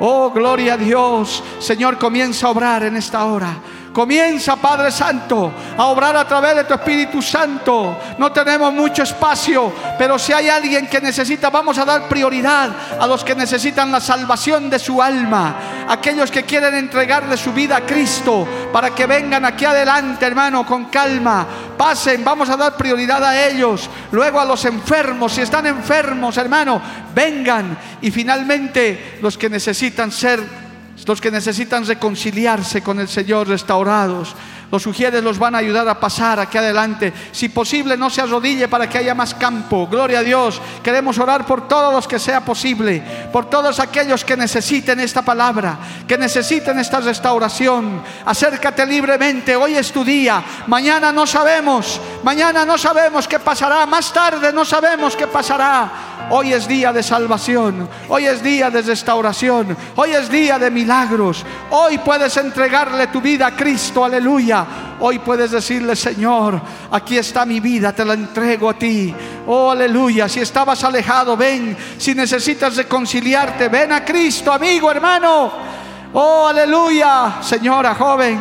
Oh, gloria a Dios. Señor, comienza a obrar en esta hora. Comienza, Padre Santo, a obrar a través de tu Espíritu Santo. No tenemos mucho espacio, pero si hay alguien que necesita, vamos a dar prioridad a los que necesitan la salvación de su alma. Aquellos que quieren entregarle su vida a Cristo para que vengan aquí adelante, hermano, con calma. Pasen, vamos a dar prioridad a ellos. Luego a los enfermos, si están enfermos, hermano, vengan. Y finalmente los que necesitan ser los que necesitan reconciliarse con el Señor, restaurados. Los sugieres los van a ayudar a pasar aquí adelante. Si posible, no se arrodille para que haya más campo. Gloria a Dios. Queremos orar por todos los que sea posible, por todos aquellos que necesiten esta palabra, que necesiten esta restauración. Acércate libremente. Hoy es tu día. Mañana no sabemos. Mañana no sabemos qué pasará. Más tarde no sabemos qué pasará. Hoy es día de salvación, hoy es día de restauración, hoy es día de milagros. Hoy puedes entregarle tu vida a Cristo, aleluya. Hoy puedes decirle, Señor, aquí está mi vida, te la entrego a ti. Oh, aleluya. Si estabas alejado, ven. Si necesitas reconciliarte, ven a Cristo, amigo, hermano. Oh, aleluya. Señora, joven,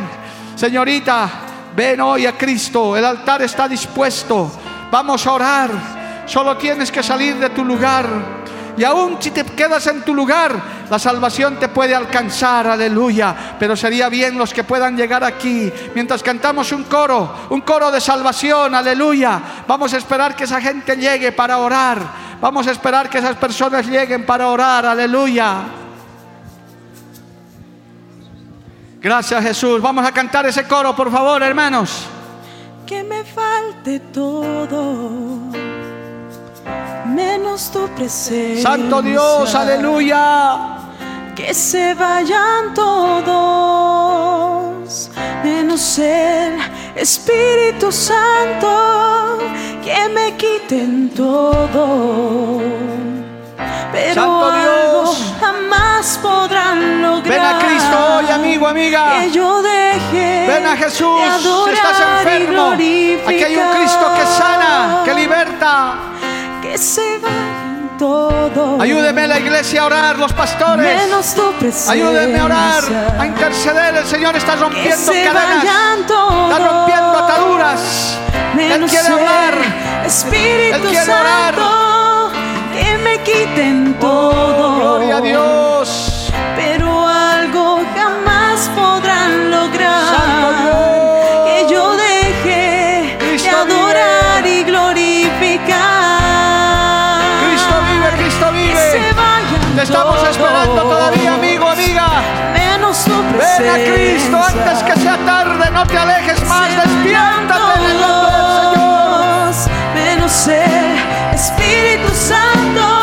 señorita, ven hoy a Cristo. El altar está dispuesto. Vamos a orar. Solo tienes que salir de tu lugar. Y aún si te quedas en tu lugar, la salvación te puede alcanzar, aleluya. Pero sería bien los que puedan llegar aquí mientras cantamos un coro, un coro de salvación, aleluya. Vamos a esperar que esa gente llegue para orar. Vamos a esperar que esas personas lleguen para orar, aleluya. Gracias Jesús. Vamos a cantar ese coro, por favor, hermanos. Que me falte todo menos tu presencia. Santo Dios, aleluya. Que se vayan todos, menos el Espíritu Santo, que me quiten todo. Pero Santo Dios, jamás podrán lograr. Ven a Cristo hoy, amigo, amiga. Que yo deje. Ven a Jesús. Si estás enfermo, aquí hay un Cristo que sana, que liberta que se vayan todos. Ayúdeme la iglesia a orar, los pastores. Menos tu presencia. Ayúdenme a orar, a interceder. El Señor está rompiendo cadenas. Está rompiendo ataduras. Él quiere hablar. Espíritu Él quiere Santo, orar. que me quiten oh, todo. gloria a Dios. Pero algo jamás podrán Ven a Cristo antes que sea tarde, no te alejes más, despiértate en el nombre del Señor. Menos el Espíritu Santo